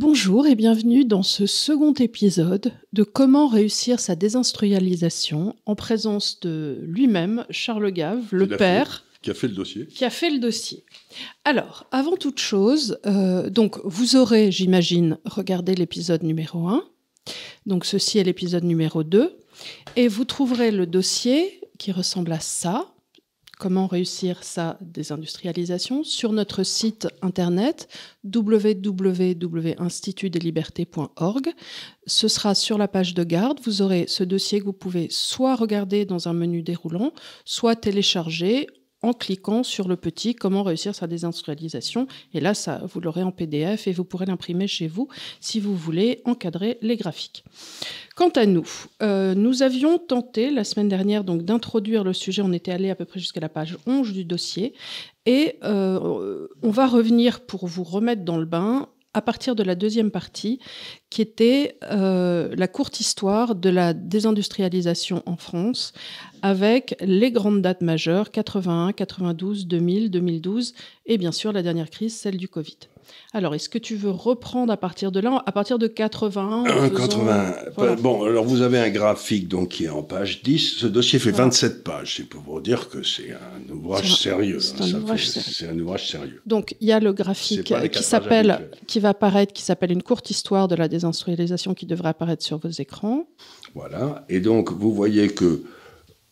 Bonjour et bienvenue dans ce second épisode de Comment réussir sa désindustrialisation en présence de lui-même, Charles Gave, le père. Qui a fait le dossier. Qui a fait le dossier. Alors, avant toute chose, euh, donc vous aurez, j'imagine, regardé l'épisode numéro 1. Donc ceci est l'épisode numéro 2. Et vous trouverez le dossier qui ressemble à ça, comment réussir sa désindustrialisation sur notre site internet www.institutdeslibertés.org. Ce sera sur la page de garde. Vous aurez ce dossier que vous pouvez soit regarder dans un menu déroulant, soit télécharger en cliquant sur le petit comment réussir sa désindustrialisation. Et là, ça, vous l'aurez en PDF et vous pourrez l'imprimer chez vous si vous voulez encadrer les graphiques. Quant à nous, euh, nous avions tenté la semaine dernière donc d'introduire le sujet. On était allé à peu près jusqu'à la page 11 du dossier. Et euh, on va revenir pour vous remettre dans le bain à partir de la deuxième partie, qui était euh, la courte histoire de la désindustrialisation en France, avec les grandes dates majeures, 81, 92, 2000, 2012, et bien sûr la dernière crise, celle du Covid. Alors, est-ce que tu veux reprendre à partir de là, à partir de 81 80. Bon, alors vous avez un graphique donc qui est en page 10. Ce dossier fait 27 pages. C'est pour vous dire que c'est un ouvrage sérieux. C'est un, ouvrage sérieux. un ouvrage sérieux. Donc, il y a le graphique qui s'appelle, qui va apparaître, qui s'appelle une courte histoire de la désindustrialisation qui devrait apparaître sur vos écrans. Voilà. Et donc, vous voyez que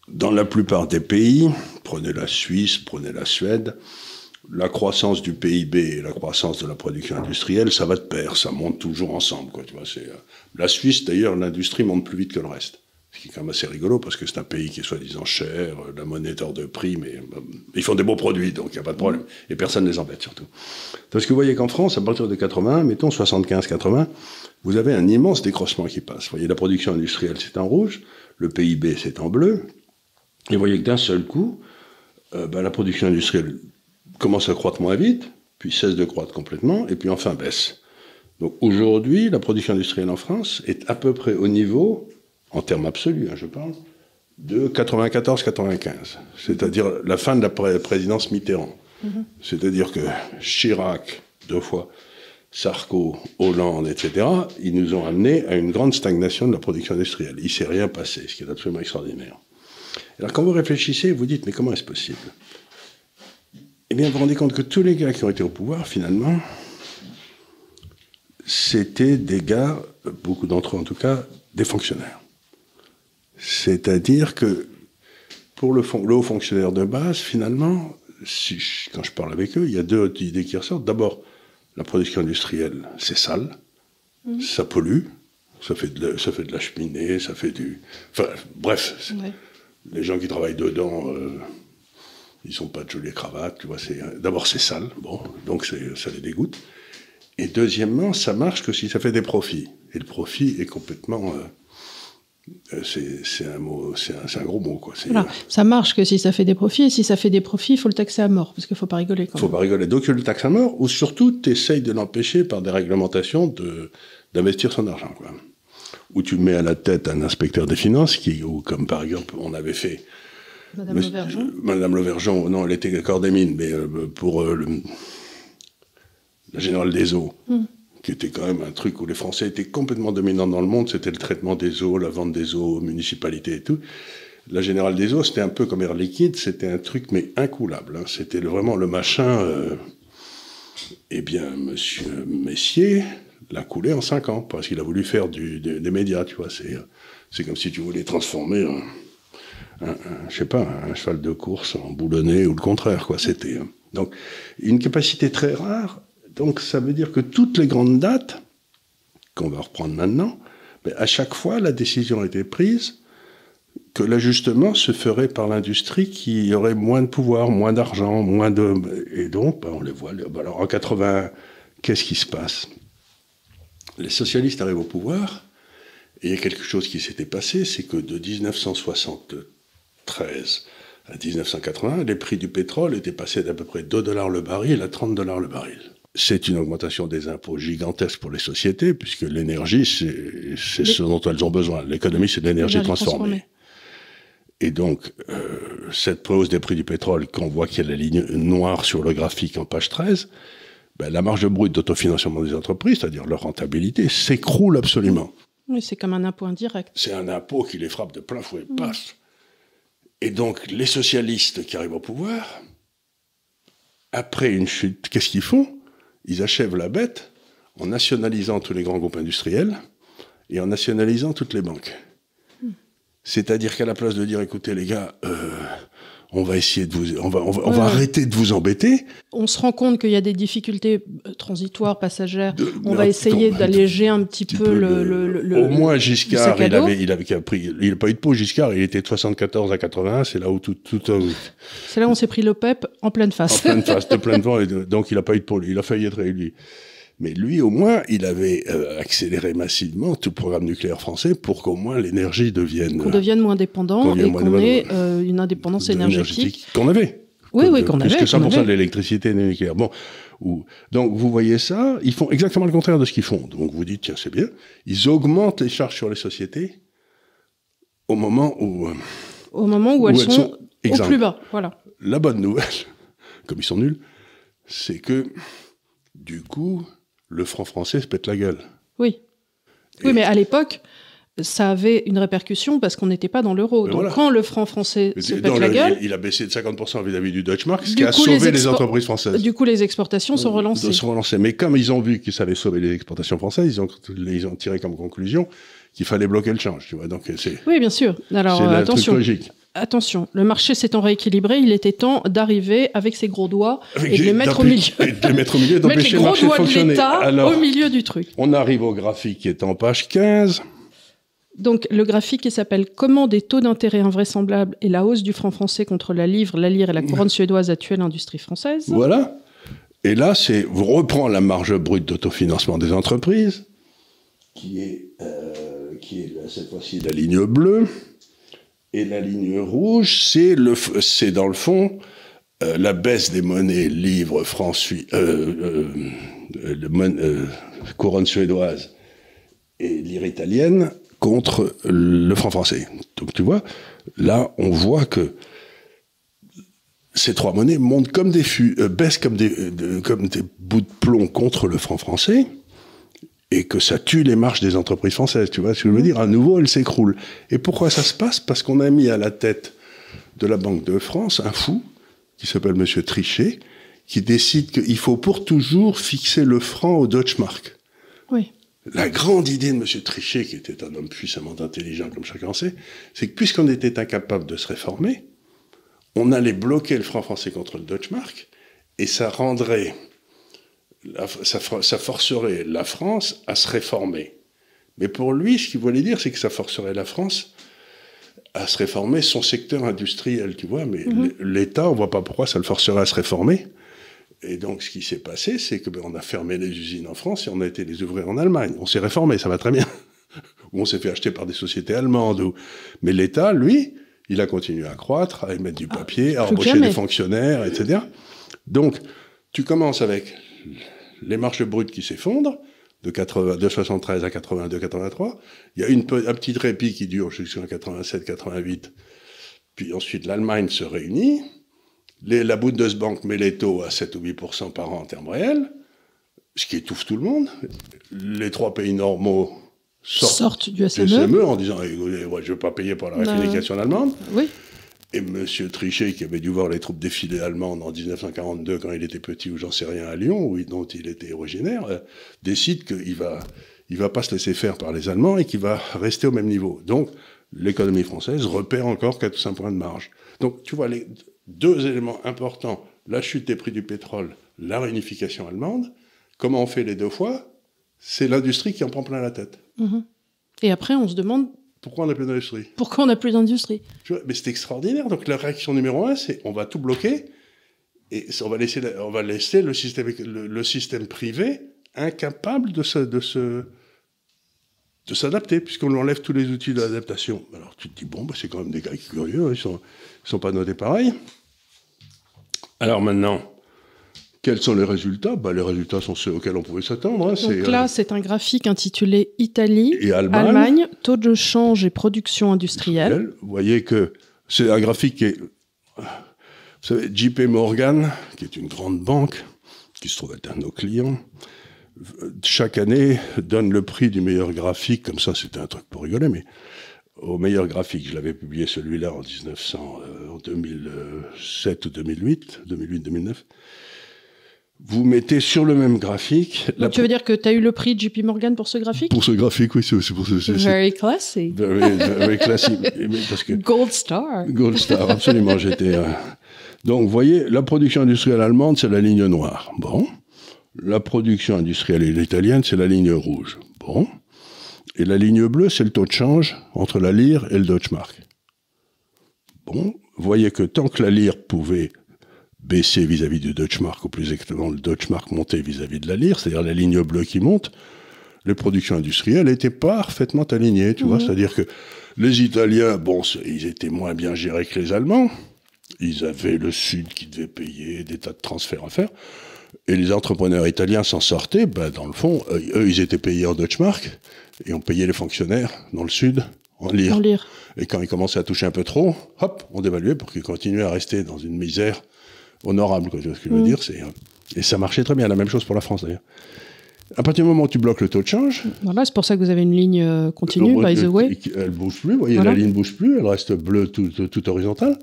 dans la plupart des pays, prenez la Suisse, prenez la Suède, la croissance du PIB et la croissance de la production industrielle, ça va de pair, ça monte toujours ensemble. Quoi, tu vois, euh, la Suisse, d'ailleurs, l'industrie monte plus vite que le reste. Ce qui est quand même assez rigolo parce que c'est un pays qui est soi-disant cher, euh, la monnaie est hors de prix, mais euh, ils font des beaux produits, donc il n'y a pas de problème. Et personne ne les embête surtout. Parce que vous voyez qu'en France, à partir de 80, mettons 75-80, vous avez un immense décroissement qui passe. Vous voyez, la production industrielle, c'est en rouge, le PIB, c'est en bleu, et vous voyez que d'un seul coup, ben, la production industrielle commence à croître moins vite, puis cesse de croître complètement, et puis enfin baisse. Donc aujourd'hui, la production industrielle en France est à peu près au niveau, en termes absolus, hein, je parle, de 94-95, c'est-à-dire la fin de la présidence Mitterrand. Mm-hmm. C'est-à-dire que Chirac, deux fois, Sarko, Hollande, etc., ils nous ont amené à une grande stagnation de la production industrielle. Il ne s'est rien passé, ce qui est absolument extraordinaire. Alors quand vous réfléchissez, vous dites, mais comment est-ce possible? Eh bien, vous vous rendez compte que tous les gars qui ont été au pouvoir, finalement, c'était des gars, beaucoup d'entre eux en tout cas, des fonctionnaires. C'est-à-dire que pour le, haut fonctionnaire de base, finalement, quand je parle avec eux, il y a deux idées qui ressortent. D'abord, la production industrielle, c'est sale, mmh. ça pollue, ça fait, de, ça fait de la cheminée, ça fait du... Enfin, bref, les gens qui travaillent dedans... Euh, ils sont pas de jolies cravates, tu vois. D'abord c'est sale, bon, donc ça les dégoûte. Et deuxièmement, ça marche que si ça fait des profits. Et le profit est complètement euh, c'est un mot, c'est un, gros mot quoi. ça marche que si ça fait des profits, et si ça fait des profits, il faut le taxer à mort, parce qu'il faut pas rigoler. Il faut pas rigoler. Donc tu le taxes à mort, ou surtout tu essayes de l'empêcher par des réglementations de d'investir son argent quoi. Ou tu mets à la tête un inspecteur des finances qui, ou comme par exemple on avait fait Madame Lauvergeon Madame Lauvergeon, non, elle était corps des mines, mais euh, pour euh, le, la générale des eaux, hmm. qui était quand même un truc où les Français étaient complètement dominants dans le monde, c'était le traitement des eaux, la vente des eaux aux municipalités et tout. La générale des eaux, c'était un peu comme Air Liquide, c'était un truc mais incoulable. Hein. C'était vraiment le machin. Euh, eh bien, Monsieur Messier l'a coulé en cinq ans parce qu'il a voulu faire des médias, tu vois. C'est comme si tu voulais transformer un, je sais pas, un cheval de course en boulonné ou le contraire, quoi. C'était hein. donc une capacité très rare. Donc ça veut dire que toutes les grandes dates qu'on va reprendre maintenant, mais à chaque fois la décision a été prise que l'ajustement se ferait par l'industrie qui aurait moins de pouvoir, moins d'argent, moins de et donc ben, on les voit. Ben, alors en 80, qu'est-ce qui se passe? Les socialistes arrivent au pouvoir. Et il y a quelque chose qui s'était passé, c'est que de 1960 13 à 1980, les prix du pétrole étaient passés d'à peu près 2 dollars le baril à 30 dollars le baril. C'est une augmentation des impôts gigantesque pour les sociétés, puisque l'énergie, c'est ce dont elles ont besoin. L'économie, c'est de l'énergie transformée. Et donc, euh, cette hausse des prix du pétrole, qu'on voit qu'il y a la ligne noire sur le graphique en page 13, ben, la marge brute d'autofinancement des entreprises, c'est-à-dire leur rentabilité, s'écroule absolument. Oui, c'est comme un impôt indirect. C'est un impôt qui les frappe de plein fouet, passe. Et donc, les socialistes qui arrivent au pouvoir, après une chute, qu'est-ce qu'ils font? Ils achèvent la bête en nationalisant tous les grands groupes industriels et en nationalisant toutes les banques. Hmm. C'est-à-dire qu'à la place de dire, écoutez les gars, euh, on va essayer de vous, on va, on va, arrêter de vous embêter. On se rend compte qu'il y a des difficultés euh, transitoires, passagères. on va essayer d'alléger un petit, peu, le, le, Au moins Giscard, il avait, il avait pris, il n'a pas eu de peau Giscard, il était de 74 à 81, c'est là où tout, tout. c'est là où on s'est pris le PEP en pleine face. En pleine face, de plein vent, donc il n'a pas eu de peau, il a failli être réélu. Mais lui, au moins, il avait euh, accéléré massivement tout le programme nucléaire français pour qu'au moins l'énergie devienne... Qu'on devienne moins dépendant et qu'on ait euh, une indépendance énergétique. Qu'on avait. Oui, oui, qu'on avait. Plus que 100% de l'électricité nucléaire. Bon, donc vous voyez ça, ils font exactement le contraire de ce qu'ils font. Donc vous dites, tiens, c'est bien. Ils augmentent les charges sur les sociétés au moment où... Euh, au moment où, elles, sont, au plus bas, voilà. La bonne nouvelle, comme ils sont nuls, c'est que du coup, le franc français se pète la gueule. Oui. Oui, mais à l'époque, ça avait une répercussion parce qu'on n'était pas dans l'euro. Donc quand le franc français se pète la gueule... Il a baissé de 50% vis-à-vis du Deutsche Mark, ce qui a sauvé les, entreprises françaises. Du coup, les exportations sont relancées. Sont relancées. Mais comme ils ont vu que ça allait sauver les exportations françaises, ils ont, ils ont tiré comme conclusion qu'il fallait bloquer le change. Tu vois. Donc, oui, bien sûr. Alors, attention. logique attention, le marché s'étant rééquilibré, il était temps d'arriver avec ses gros doigts et de les mettre au milieu. de les mettre au milieu, d'empêcher le marché de fonctionner. Alors, au milieu du truc. On arrive au graphique qui est en page 15. Donc le graphique qui s'appelle Comment des taux d'intérêt invraisemblables et la hausse du franc français contre la livre, la lire et la couronne suédoise actuelle industrie française. Voilà. Et là, c'est vous reprend la marge brute d'autofinancement des entreprises, qui est, euh, qui est cette fois-ci la ligne bleue. Et la ligne rouge, c'est le, c'est dans le fond euh, la baisse des monnaies livres, francs, euh, euh, couronne suédoise et lire italienne contre le franc français. Donc tu vois, là, on voit que ces trois monnaies montent comme des fûts, baissent comme des, comme des bouts de plomb contre le franc français et que ça tue les marches des entreprises françaises. Tu vois ce que je veux dire? À nouveau, elles s'écroulent. Et pourquoi ça se passe? Parce qu'on a mis à la tête de la Banque de France un fou qui s'appelle Monsieur Trichet, qui décide qu'il faut pour toujours fixer le franc au Deutsche Mark. Oui. La grande idée de Monsieur Trichet, qui était un homme puissamment intelligent, comme chacun sait, c'est que puisqu'on était incapable de se réformer, on allait bloquer le franc français contre le Deutsche Mark, et ça rendrait ça, forcerait la France à se réformer. Mais pour lui, ce qu'il voulait dire, c'est que ça forcerait la France à se réformer son secteur industriel, tu vois. Mais mhm. l'État, on voit pas pourquoi ça le forcerait à se réformer. Et donc, ce qui s'est passé, c'est que ben, on a fermé les usines en France et on a été les ouvrir en Allemagne. On s'est réformé, ça va très bien. ou on s'est fait acheter par des sociétés allemandes. Mais l'État, lui, il a continué à croître, à émettre du ah, papier, à embaucher des fonctionnaires, etc. Donc, tu commences avec les marches brutes qui s'effondrent, de, 80, de 73 à 82, 83. Il y a une, un petit répit qui dure jusqu'en 87, 88. Puis ensuite, l'Allemagne se réunit. Les, la Bundesbank met les taux à 7 ou 8% par an en termes réels, ce qui étouffe tout le monde. Les trois pays normaux sortent, du SME. E en disant je ne veux pas payer pour la réunification allemande. Oui. Et M. Trichet, qui avait dû voir les troupes défiler allemandes en 1942 quand il était petit ou j'en sais rien à Lyon, dont il était originaire, euh, décide qu'il va, il va pas se laisser faire par les Allemands et qu'il va rester au même niveau. Donc, l'économie française repère encore 4 ou 5 points de marge. Donc, tu vois, les deux éléments importants, la chute des prix du pétrole, la réunification allemande, comment on fait les deux fois C'est l'industrie qui en prend plein la tête. Mm-hmm. Et après, on se demande pourquoi on n'a plus d'industrie Pourquoi on n'a plus d'industrie Mais c'est extraordinaire. Donc la réaction numéro un, c'est on va tout bloquer et on va laisser, on va laisser le, système, le, système privé incapable de se, de se, de s'adapter, puisqu'on lui enlève tous les outils d'adaptation. Alors tu te dis, bon, bah, c'est quand même des gars curieux, hein, ils ne sont, ils sont pas notés pareil. Alors maintenant, quels sont les résultats? Bah, Les résultats sont ceux auxquels on pouvait s'attendre. Hein. Donc là, euh, c'est un graphique intitulé Italie, et Allemagne. taux de change et production industrielle. Vous voyez que c'est un graphique qui est... Vous savez, JP Morgan, qui est une grande banque, qui se trouve être un de nos clients, chaque année donne le prix du meilleur graphique, comme ça c'était un truc pour rigoler, mais au meilleur graphique, je l'avais publié celui-là en 1900, euh, en 2007 ou 2008, 2008-2009. Vous mettez sur le même graphique. Donc tu veux dire que tu as eu le prix JP Morgan pour ce graphique Pour ce graphique, oui, c'est pour ce. Very classy. Very, very classy. Parce que, Gold star. Gold star, absolument. J'étais. Euh, donc, vous voyez, la production industrielle allemande, c'est la ligne noire. Bon. La production industrielle italienne, c'est la ligne rouge. Bon. Et la ligne bleue, c'est le taux de change entre la lire et le Deutschmark. Bon, vous voyez que tant que la lire pouvait baisser vis-à-vis du Deutschmark, ou plus exactement le Deutschmark monter vis-à-vis de la lire, c'est-à-dire la ligne bleue qui monte, les productions industrielles étaient parfaitement alignées, tu vois. Mhm. C'est-à-dire que les Italiens, bon, ils étaient moins bien gérés que les Allemands. Ils avaient le Sud qui devait payer des tas de transferts à faire. Et les entrepreneurs italiens s'en sortaient, ben, dans le fond, eux, ils étaient payés en Deutschmark, et on payait les fonctionnaires dans le Sud en lire. Et quand ils commençaient à toucher un peu trop, hop, on dévaluait pour qu'ils continuaient à rester dans une misère honorable, quoi, ce que je veux mm. dire. C'est, euh, et ça marchait très bien, la même chose pour la France d'ailleurs. À partir du moment où tu bloques le taux de change. Voilà, c'est pour ça que vous avez une ligne euh, continue, by the way. Elle bouge plus, vous voyez, la ligne bouge plus, elle reste bleue tout, tout, horizontale.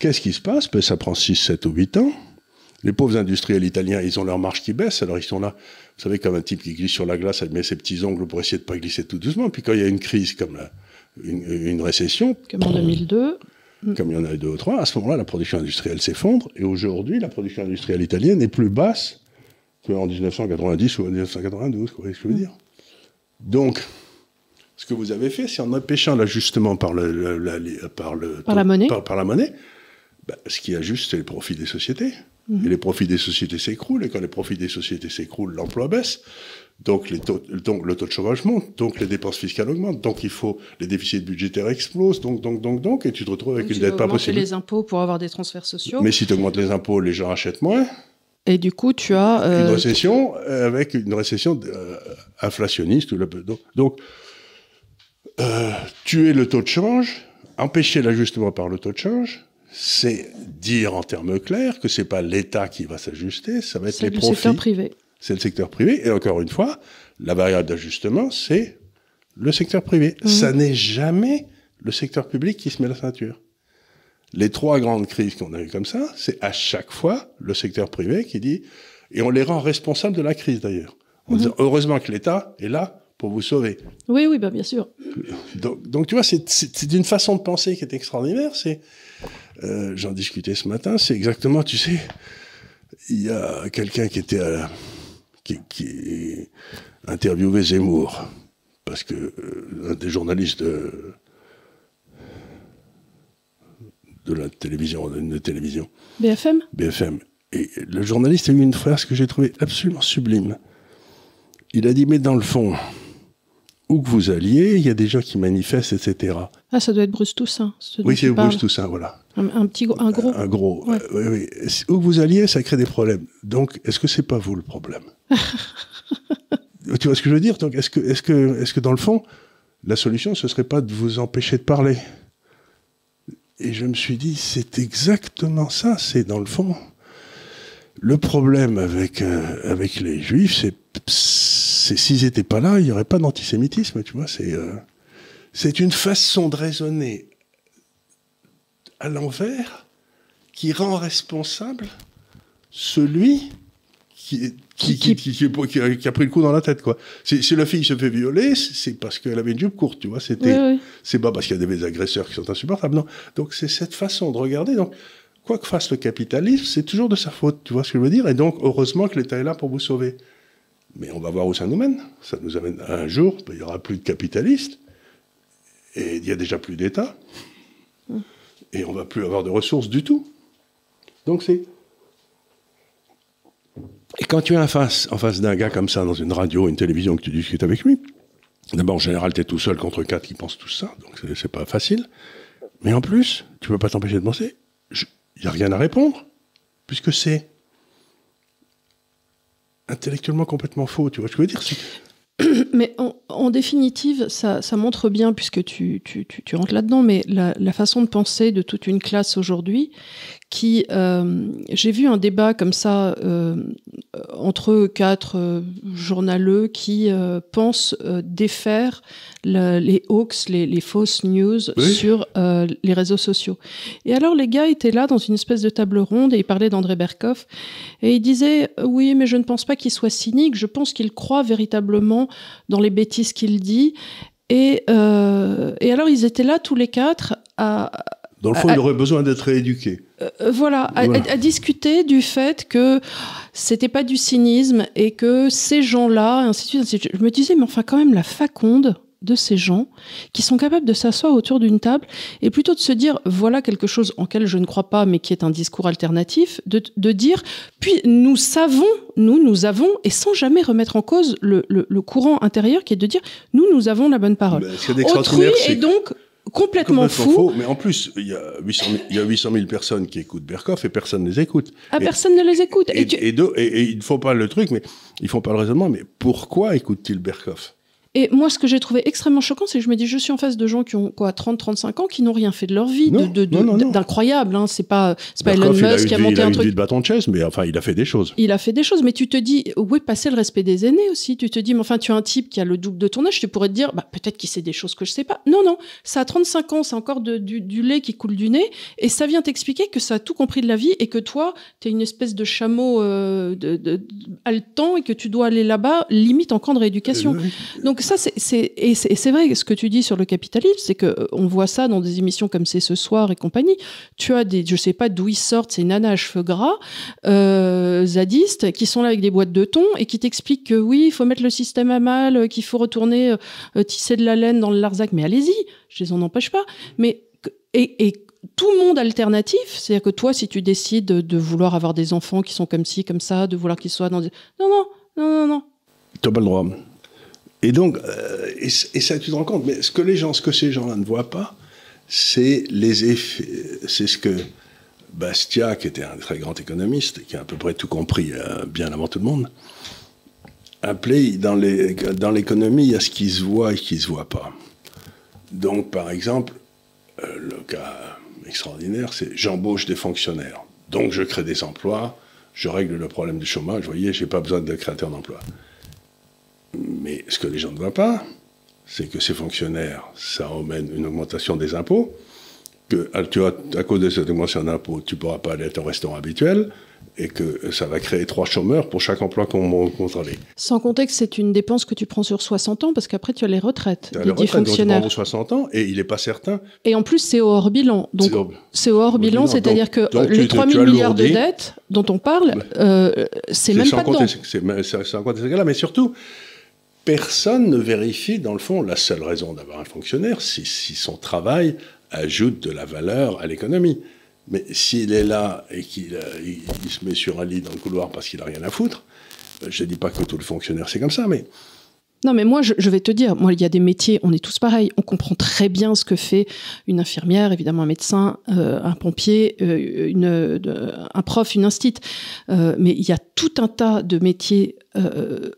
Qu'est-ce qui se passe? Ben, Ça prend 6, 7 ou 8 ans. Les pauvres industriels italiens, ils ont leur marge qui baisse, alors ils sont là, vous savez, comme un type qui glisse sur la glace, elle met ses petits ongles pour essayer de pas glisser tout doucement. Puis quand il y a une crise comme la, une, récession. Comme en 2002. Comme il y en a eu deux ou trois, à ce moment-là, la production industrielle s'effondre. Et aujourd'hui, la production industrielle italienne est plus basse qu'en 1990 ou en 1992. Vous voyez ce que je veux dire? Donc, ce que vous avez fait, c'est en empêchant l'ajustement par, le, la, par, le, par, la monnaie, par, la monnaie bah, ce qui ajuste, c'est les profits des sociétés. Mhm. Et les profits des sociétés s'écroulent. Et quand les profits des sociétés s'écroulent, l'emploi baisse. Donc, les taux, donc, le taux de chômage monte, donc les dépenses fiscales augmentent, donc il faut les déficits budgétaires explosent, donc donc donc donc, et tu te retrouves avec une dette pas possible. Tu les impôts pour avoir des transferts sociaux. Mais si tu augmentes les impôts, les gens achètent moins. Et du coup, tu as euh, une récession avec une récession euh, inflationniste. Donc, donc euh, tuer le taux de change, empêcher l'ajustement par le taux de change, c'est dire en termes clairs que c'est pas l'État qui va s'ajuster, ça va être les profits. C'est le secteur privé c'est le secteur privé. Et encore une fois, la variable d'ajustement, c'est le secteur privé. Mmh. Ça n'est jamais le secteur public qui se met la ceinture. Les trois grandes crises qu'on a eues comme ça, c'est à chaque fois le secteur privé qui dit, et on les rend responsables de la crise d'ailleurs. En mmh. disant, heureusement que l'État est là pour vous sauver. Oui, oui, bah, bien sûr. Donc, donc tu vois, c'est une façon de penser qui est extraordinaire. C'est, euh, j'en discutais ce matin, c'est exactement, tu sais, il y a quelqu'un qui était à, qui, qui interviewait Zemmour, parce que euh, un des journalistes de, de la télévision, d'une télévision. BFM BFM. Et le journaliste a eu une phrase que j'ai trouvée absolument sublime. Il a dit, mais dans le fond, où que vous alliez, il y a des gens qui manifestent, etc. Ah, ça doit être Bruce Toussaint. Oui, c'est Bruce Toussaint, voilà. Un, petit, un gros. Un gros. oui, oui. Où que vous alliez, ça crée des problèmes. Donc, est-ce que c'est pas vous le problème? Tu vois ce que je veux dire? Donc, est-ce que, est-ce que, est-ce que dans le fond, la solution, ce serait pas de vous empêcher de parler? Et je me suis dit, c'est exactement ça. C'est dans le fond. Le problème avec, euh, avec les juifs, c'est s'ils n'étaient pas là, il n'y aurait pas d'antisémitisme, tu vois. C'est euh, c'est une façon de raisonner à l'envers qui rend responsable celui qui, qui, qui, qui, a, pris le coup dans la tête, quoi. Si, la fille se fait violer, c'est parce qu'elle avait une jupe courte, tu vois. C'était, c'est pas parce qu'il y a des agresseurs qui sont insupportables, non. Donc c'est cette façon de regarder. Donc quoi que fasse le capitalisme, c'est toujours de sa faute, tu vois ce que je veux dire. Et donc heureusement que l'État est là pour vous sauver. Mais on va voir où ça nous mène. Ça nous amène à un jour, il n'y aura plus de capitalistes, et il n'y a déjà plus d'État, et on va plus avoir de ressources du tout. Donc c'est... Et quand tu es en face, en face d'un gars comme ça, dans une radio, une télévision, que tu discutes avec lui, d'abord, en général, tu es tout seul contre quatre qui pensent tout ça, donc c'est pas facile. Mais en plus, tu peux pas t'empêcher de penser, il n'y a rien à répondre, puisque c'est intellectuellement complètement faux. Tu vois ce que je veux dire Mais en, définitive, ça, montre bien, puisque tu, rentres là-dedans, mais la, façon de penser de toute une classe aujourd'hui qui euh, j'ai vu un débat comme ça euh, entre quatre euh, journaleux qui euh, pensent défaire les hoax, les, les fausses news sur les réseaux sociaux. Et alors les gars étaient là dans une espèce de table ronde et ils parlaient d'André Berkoff et ils disaient oui mais je ne pense pas qu'il soit cynique, je pense qu'il croit véritablement dans les bêtises qu'il dit et, et alors ils étaient là tous les quatre à dans le fond, il aurait besoin d'être rééduqué. Euh, voilà, À, discuter du fait que c'était pas du cynisme et que ces gens-là, ainsi de suite. Je me disais, mais enfin, quand même, la faconde de ces gens qui sont capables de s'asseoir autour d'une table et plutôt de se dire voilà quelque chose en quel je ne crois pas mais qui est un discours alternatif de, de dire puis nous savons nous nous avons et sans jamais remettre en cause le, le, courant intérieur qui est de dire nous nous avons la bonne parole autrui est donc complètement, fou. Mais en plus, il y, a 800 000, il y a 800 000 personnes qui écoutent Berkoff et personne ne les écoute. Ah, personne ne les écoute. Et, et, et, ils ne font pas le truc, mais ils font pas le raisonnement. Mais pourquoi écoutent-ils Berkoff? Et moi, ce que j'ai trouvé extrêmement choquant, c'est que je me dis, je suis en face de gens qui ont quoi, 30, 35 ans, qui n'ont rien fait de leur vie, d'incroyable. Hein, c'est pas, c'est pas Elon Musk qui a monté un truc. Il a eu de bâton de chaise, mais enfin, il a fait des choses. Il a fait des choses, mais tu te dis, où est passé le respect des aînés aussi? Tu te dis, mais enfin, tu as un type qui a le double de ton âge, tu pourrais te dire, bah, peut-être qu'il sait des choses que je sais pas. Non, non, ça a 35 ans, c'est encore du, lait qui coule du nez, et ça vient t'expliquer que ça a tout compris de la vie et que toi, tu es une espèce de chameau euh, de, haletant et que tu dois aller là-bas, limite en camp de rééducation. Euh, Donc et c'est vrai, ce que tu dis sur le capitalisme, c'est que euh, on voit ça dans des émissions comme c'est ce soir et compagnie. Tu as des, je sais pas d'où ils sortent ces nanas à cheveux gras, euh, zadistes, qui sont là avec des boîtes de thon et qui t'expliquent que oui, il faut mettre le système à mal, euh, qu'il faut retourner euh, tisser de la laine dans le Larzac. Mais allez-y, je les en empêche pas. Mais et, et tout monde alternatif, c'est-à-dire que toi, si tu décides de, vouloir avoir des enfants qui sont comme ci, comme ça, de vouloir qu'ils soient dans des... Non, non, non, non, non. Tu pas le droit. Et donc, euh, et, ça, tu te rends compte, mais ce que les gens, ce que ces gens-là ne voient pas, c'est les effets, c'est ce que Bastia, qui était un très grand économiste, qui a à peu près tout compris euh, bien avant tout le monde, appelait dans l'économie, il y a ce qui se voit et qui ne se voit pas. Donc, par exemple, euh, le cas extraordinaire, c'est j'embauche des fonctionnaires. Donc, je crée des emplois, je règle le problème du chômage. Vous voyez, je n'ai pas besoin de créateurs d'emplois. Mais ce que les gens ne voient pas, c'est que ces fonctionnaires, ça emmène une augmentation des impôts, que ah, tu à cause de cette augmentation d'impôts, tu ne pourras pas aller à ton restaurant habituel, et que ça va créer trois chômeurs pour chaque emploi qu'on contrôle. Sans compter que c'est une dépense que tu prends sur 60 ans, parce qu'après tu as les retraites as des fonctionnaires. Tu 60 ans, et il n'est pas certain. Et en plus, c'est au hors bilan. Donc, c'est au hors bilan, c'est-à-dire que les 3 000 milliards de dettes dont on parle, euh, c'est même pas dedans. C'est sans compter ces là mais surtout, personne ne vérifie, dans le fond, la seule raison d'avoir un fonctionnaire, c'est si son travail ajoute de la valeur à l'économie. Mais s'il est là et qu'il euh, se met sur un lit dans le couloir parce qu'il n'a rien à foutre, euh, je ne dis pas que tous les fonctionnaires c'est comme ça, mais non, mais moi, je, vais te dire, moi, il y a des métiers, on est tous pareils. On comprend très bien ce que fait une infirmière, évidemment un médecin, euh, un pompier, euh, une, un prof, une instite. Euh, mais il y a tout un tas de métiers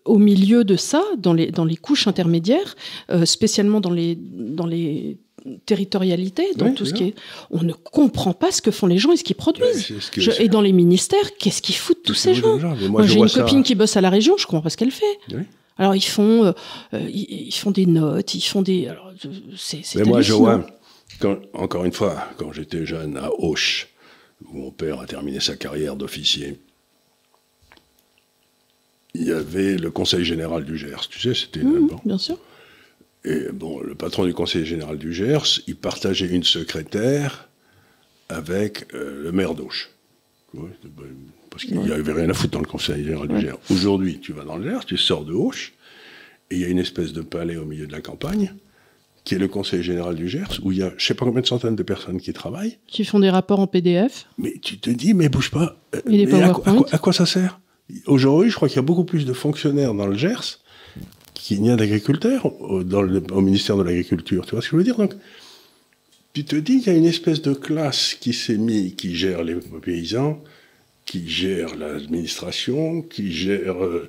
au milieu de ça, dans les, dans les couches intermédiaires, spécialement dans les, dans les territorialités, dans tout ce qui est... On ne comprend pas ce que font les gens et ce qu'ils produisent. et dans les ministères, qu'est-ce qu'ils foutent tous ces gens, Moi, j'ai une copine qui bosse à la région, je comprends pas ce qu'elle fait. Alors ils font, euh, euh, ils, font des notes, ils font des. Alors, c'est, Mais moi, je vois, encore une fois, quand j'étais jeune à Auch, où mon père a terminé sa carrière d'officier, il y avait le Conseil général du Gers. Tu sais, c'était. Mmh, bien sûr. Et bon, le patron du Conseil général du Gers, il partageait une secrétaire avec euh, le maire d'Auch parce qu'il n'y avait rien à foutre dans le Conseil général du Gers. Aujourd'hui, tu vas dans le Gers, tu sors de Auch, et il y a une espèce de palais au milieu de la campagne, qui est le Conseil général du Gers, où il y a je ne sais pas combien de centaines de personnes qui travaillent. Qui font des rapports en PDF. Mais tu te dis, mais bouge pas. Euh, à, quoi, ça sert? Aujourd'hui, je crois qu'il y a beaucoup plus de fonctionnaires dans le Gers qu'il n'y a d'agriculteurs au ministère de l'Agriculture. Tu vois ce que je veux dire? Donc, tu te dis qu'il y a une espèce de classe qui s'est mise, qui gère les paysans, qui gère l'administration, qui gère euh,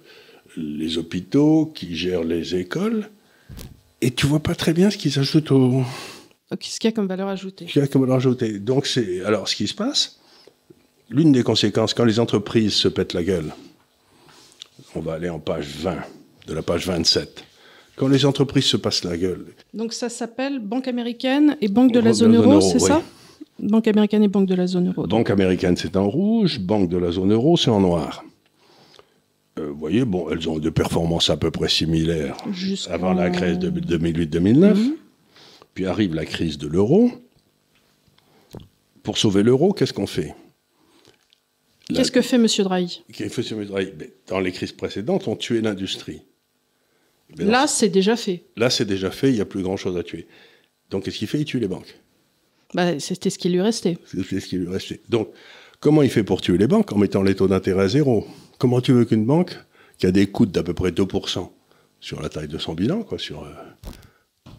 les hôpitaux, qui gèrent les écoles, et tu vois pas très bien ce qu'ils ajoutent au. Qu'est-ce qu'il y a comme valeur ajoutée Ce qu'il y a comme valeur ajoutée. Donc, c'est. Alors, ce qui se passe, l'une des conséquences, quand les entreprises se pètent la gueule, on va aller en page 20, de la page 27. Quand les entreprises se passent la gueule. Donc, ça s'appelle Banque américaine et Banque de la zone euro, c'est ça? Banque américaine et Banque de la zone euro. Banque américaine, c'est en rouge. Banque de la zone euro, c'est en noir. Euh, vous voyez, bon, elles ont des performances à peu près similaires avant la crise de 2008-2009. Mhm. Puis arrive la crise de l'euro. Pour sauver l'euro, qu'est-ce qu'on fait? Qu'est-ce que fait M. Qu'est-ce que fait M. Draghi? Dans les crises précédentes, on tuait l'industrie. Là, c'est déjà fait. Là, c'est déjà fait, il n'y a plus grand-chose à tuer. Donc, qu'est-ce qu'il fait? Il tue les banques. Bah, c'était ce qui lui restait. C'était ce qui lui restait. Donc, comment il fait pour tuer les banques En mettant les taux d'intérêt à zéro? Comment tu veux qu'une banque, qui a des coûts d'à peu près 2% sur la taille de son bilan, quoi, euh,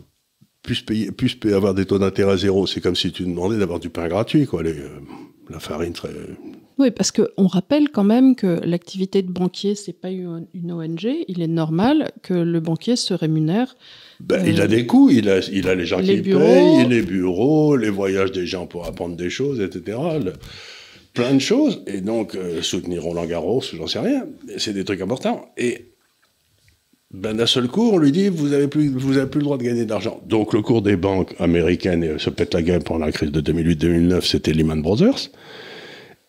puisse, avoir des taux d'intérêt à zéro? C'est comme si tu demandais d'avoir du pain gratuit, quoi, euh, la farine très... Oui, parce qu'on rappelle quand même que l'activité de banquier, c'est pas une, ONG. Il est normal que le banquier se rémunère. Ben, il a euh, des coûts, il a, il a les gens qui payent, les bureaux, les voyages des gens pour apprendre des choses, etc plein de choses, et donc euh, soutenir Roland Garros, j'en sais rien, c'est des trucs importants. Et ben, d'un seul coup, on lui dit vous avez plus, vous avez plus le droit de gagner de l'argent. Donc le cours des banques américaines se pète la gueule pendant la crise de 2008-2009, c'était Lehman Brothers.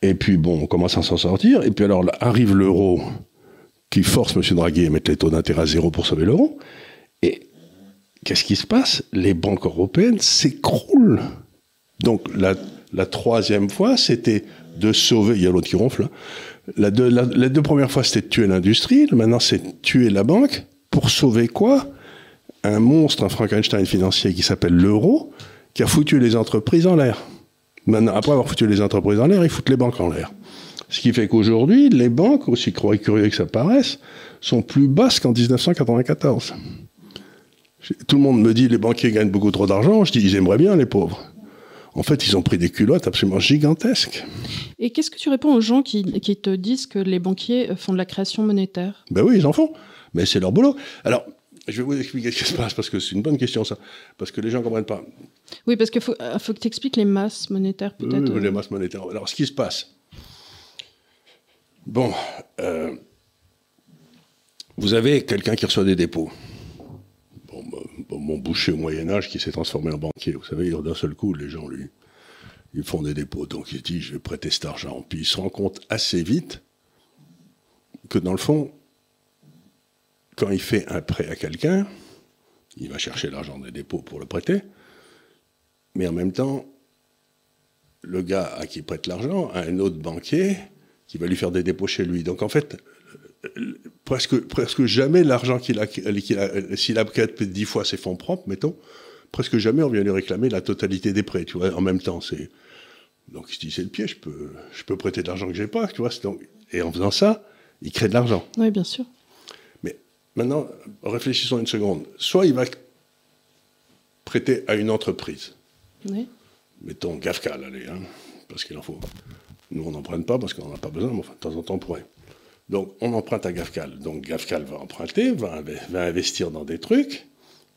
Et puis bon, on commence à s'en sortir. Et puis alors arrive l'euro qui force M. Draghi à mettre les taux d'intérêt à zéro pour sauver l'euro. Et qu'est-ce qui se passe? Les banques européennes s'écroulent. Donc la, la troisième fois, c'était de sauver. Il y a l'autre qui ronfle. Hein. La deux, les deux premières fois, c'était de tuer l'industrie. Maintenant, c'est tuer la banque. Pour sauver quoi? Un monstre, un Frankenstein financier qui s'appelle l'euro, qui a foutu les entreprises en l'air. Maintenant, après avoir foutu les entreprises en l'air, ils foutent les banques en l'air. Ce qui fait qu'aujourd'hui, les banques, aussi curieux que ça paraisse, sont plus basses qu'en 1994. Tout le monde me dit les banquiers gagnent beaucoup trop d'argent. Je dis ils aimeraient bien les pauvres. En fait, ils ont pris des culottes absolument gigantesques. Et qu'est-ce que tu réponds aux gens qui, te disent que les banquiers font de la création monétaire? Ben oui, ils en font. Mais c'est leur boulot. Alors, je vais vous expliquer ce qui se passe, parce que c'est une bonne question, ça. Parce que les gens ne comprennent pas. Oui, parce qu'il faut, euh, faut, que tu expliques les masses monétaires, peut-être. Oui, les masses monétaires. Alors, ce qui se passe. Bon, euh, vous avez quelqu'un qui reçoit des dépôts mon boucher au Moyen-Âge qui s'est transformé en banquier. Vous savez, d'un seul coup, les gens lui ils font des dépôts. Donc il dit Je vais prêter cet argent. Puis il se rend compte assez vite que dans le fond, quand il fait un prêt à quelqu'un, il va chercher l'argent des dépôts pour le prêter. Mais en même temps, le gars à qui il prête l'argent a un autre banquier qui va lui faire des dépôts chez lui. Donc en fait, presque, presque jamais l'argent qu'il a, s'il a dix fois ses fonds propres, mettons, presque jamais on vient lui réclamer la totalité des prêts, tu vois, en même temps. C'est, donc il se dit, c'est le pied, je peux, je peux prêter de l'argent que j'ai pas, tu vois. Et en faisant ça, il crée de l'argent. Oui, bien sûr. Maintenant, réfléchissons une seconde. Soit il va prêter à une entreprise. Oui. Mettons GAFCAL, allez, hein, parce qu'il en faut. Nous, on n'en prenne pas parce qu'on n'en a pas besoin, mais enfin, de temps en temps, on pourrait. Donc on emprunte à Gafcal. Donc Gafcal va emprunter, va, investir dans des trucs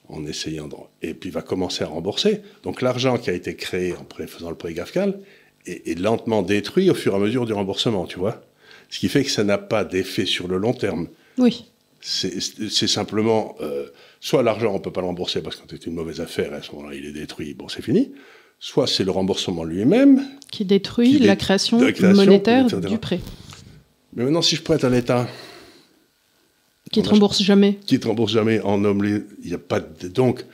en essayant et puis va commencer à rembourser. Donc l'argent qui a été créé en faisant le prêt Gafcal est, lentement détruit au fur et à mesure du remboursement, tu vois. Ce qui fait que ça n'a pas d'effet sur le long terme. Oui. C'est simplement, euh, soit l'argent, on peut pas le rembourser parce que c'est une mauvaise affaire, à ce moment-là, il est détruit, bon, c'est fini. Soit c'est le remboursement lui-même. Qui détruit la, création monétaire du prêt. Mais maintenant, si je prête à l'État. Qui ne te rembourse jamais. Qui ne te rembourse jamais en homme. Il n'y a pas de. Donc,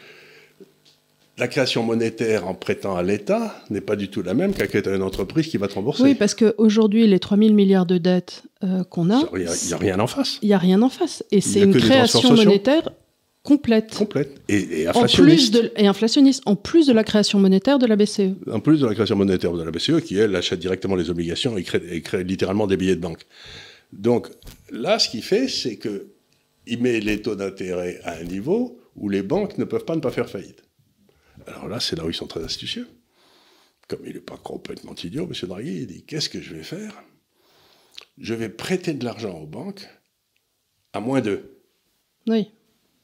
la création monétaire en prêtant à l'État n'est pas du tout la même qu'à à une entreprise qui va te rembourser. Oui, parce qu'aujourd'hui, les 3 000 milliards de dettes euh, qu'on a. Il n'y a, rien en face. Il n'y a rien en face. Et c'est une création monétaire complète. Complète. Et, inflationniste. En plus de, et inflationniste, en plus de la création monétaire de la BCE. En plus de la création monétaire de la BCE, qui, elle, achète directement les obligations et crée, et crée littéralement des billets de banque. Donc, là, ce qu'il fait, c'est qu'il met les taux d'intérêt à un niveau où les banques ne peuvent pas ne pas faire faillite. Alors là, c'est là où ils sont très astucieux. Comme il n'est pas complètement idiot, M. Draghi, il dit Qu'est-ce que je vais faire? Je vais prêter de l'argent aux banques à moins 2. Oui.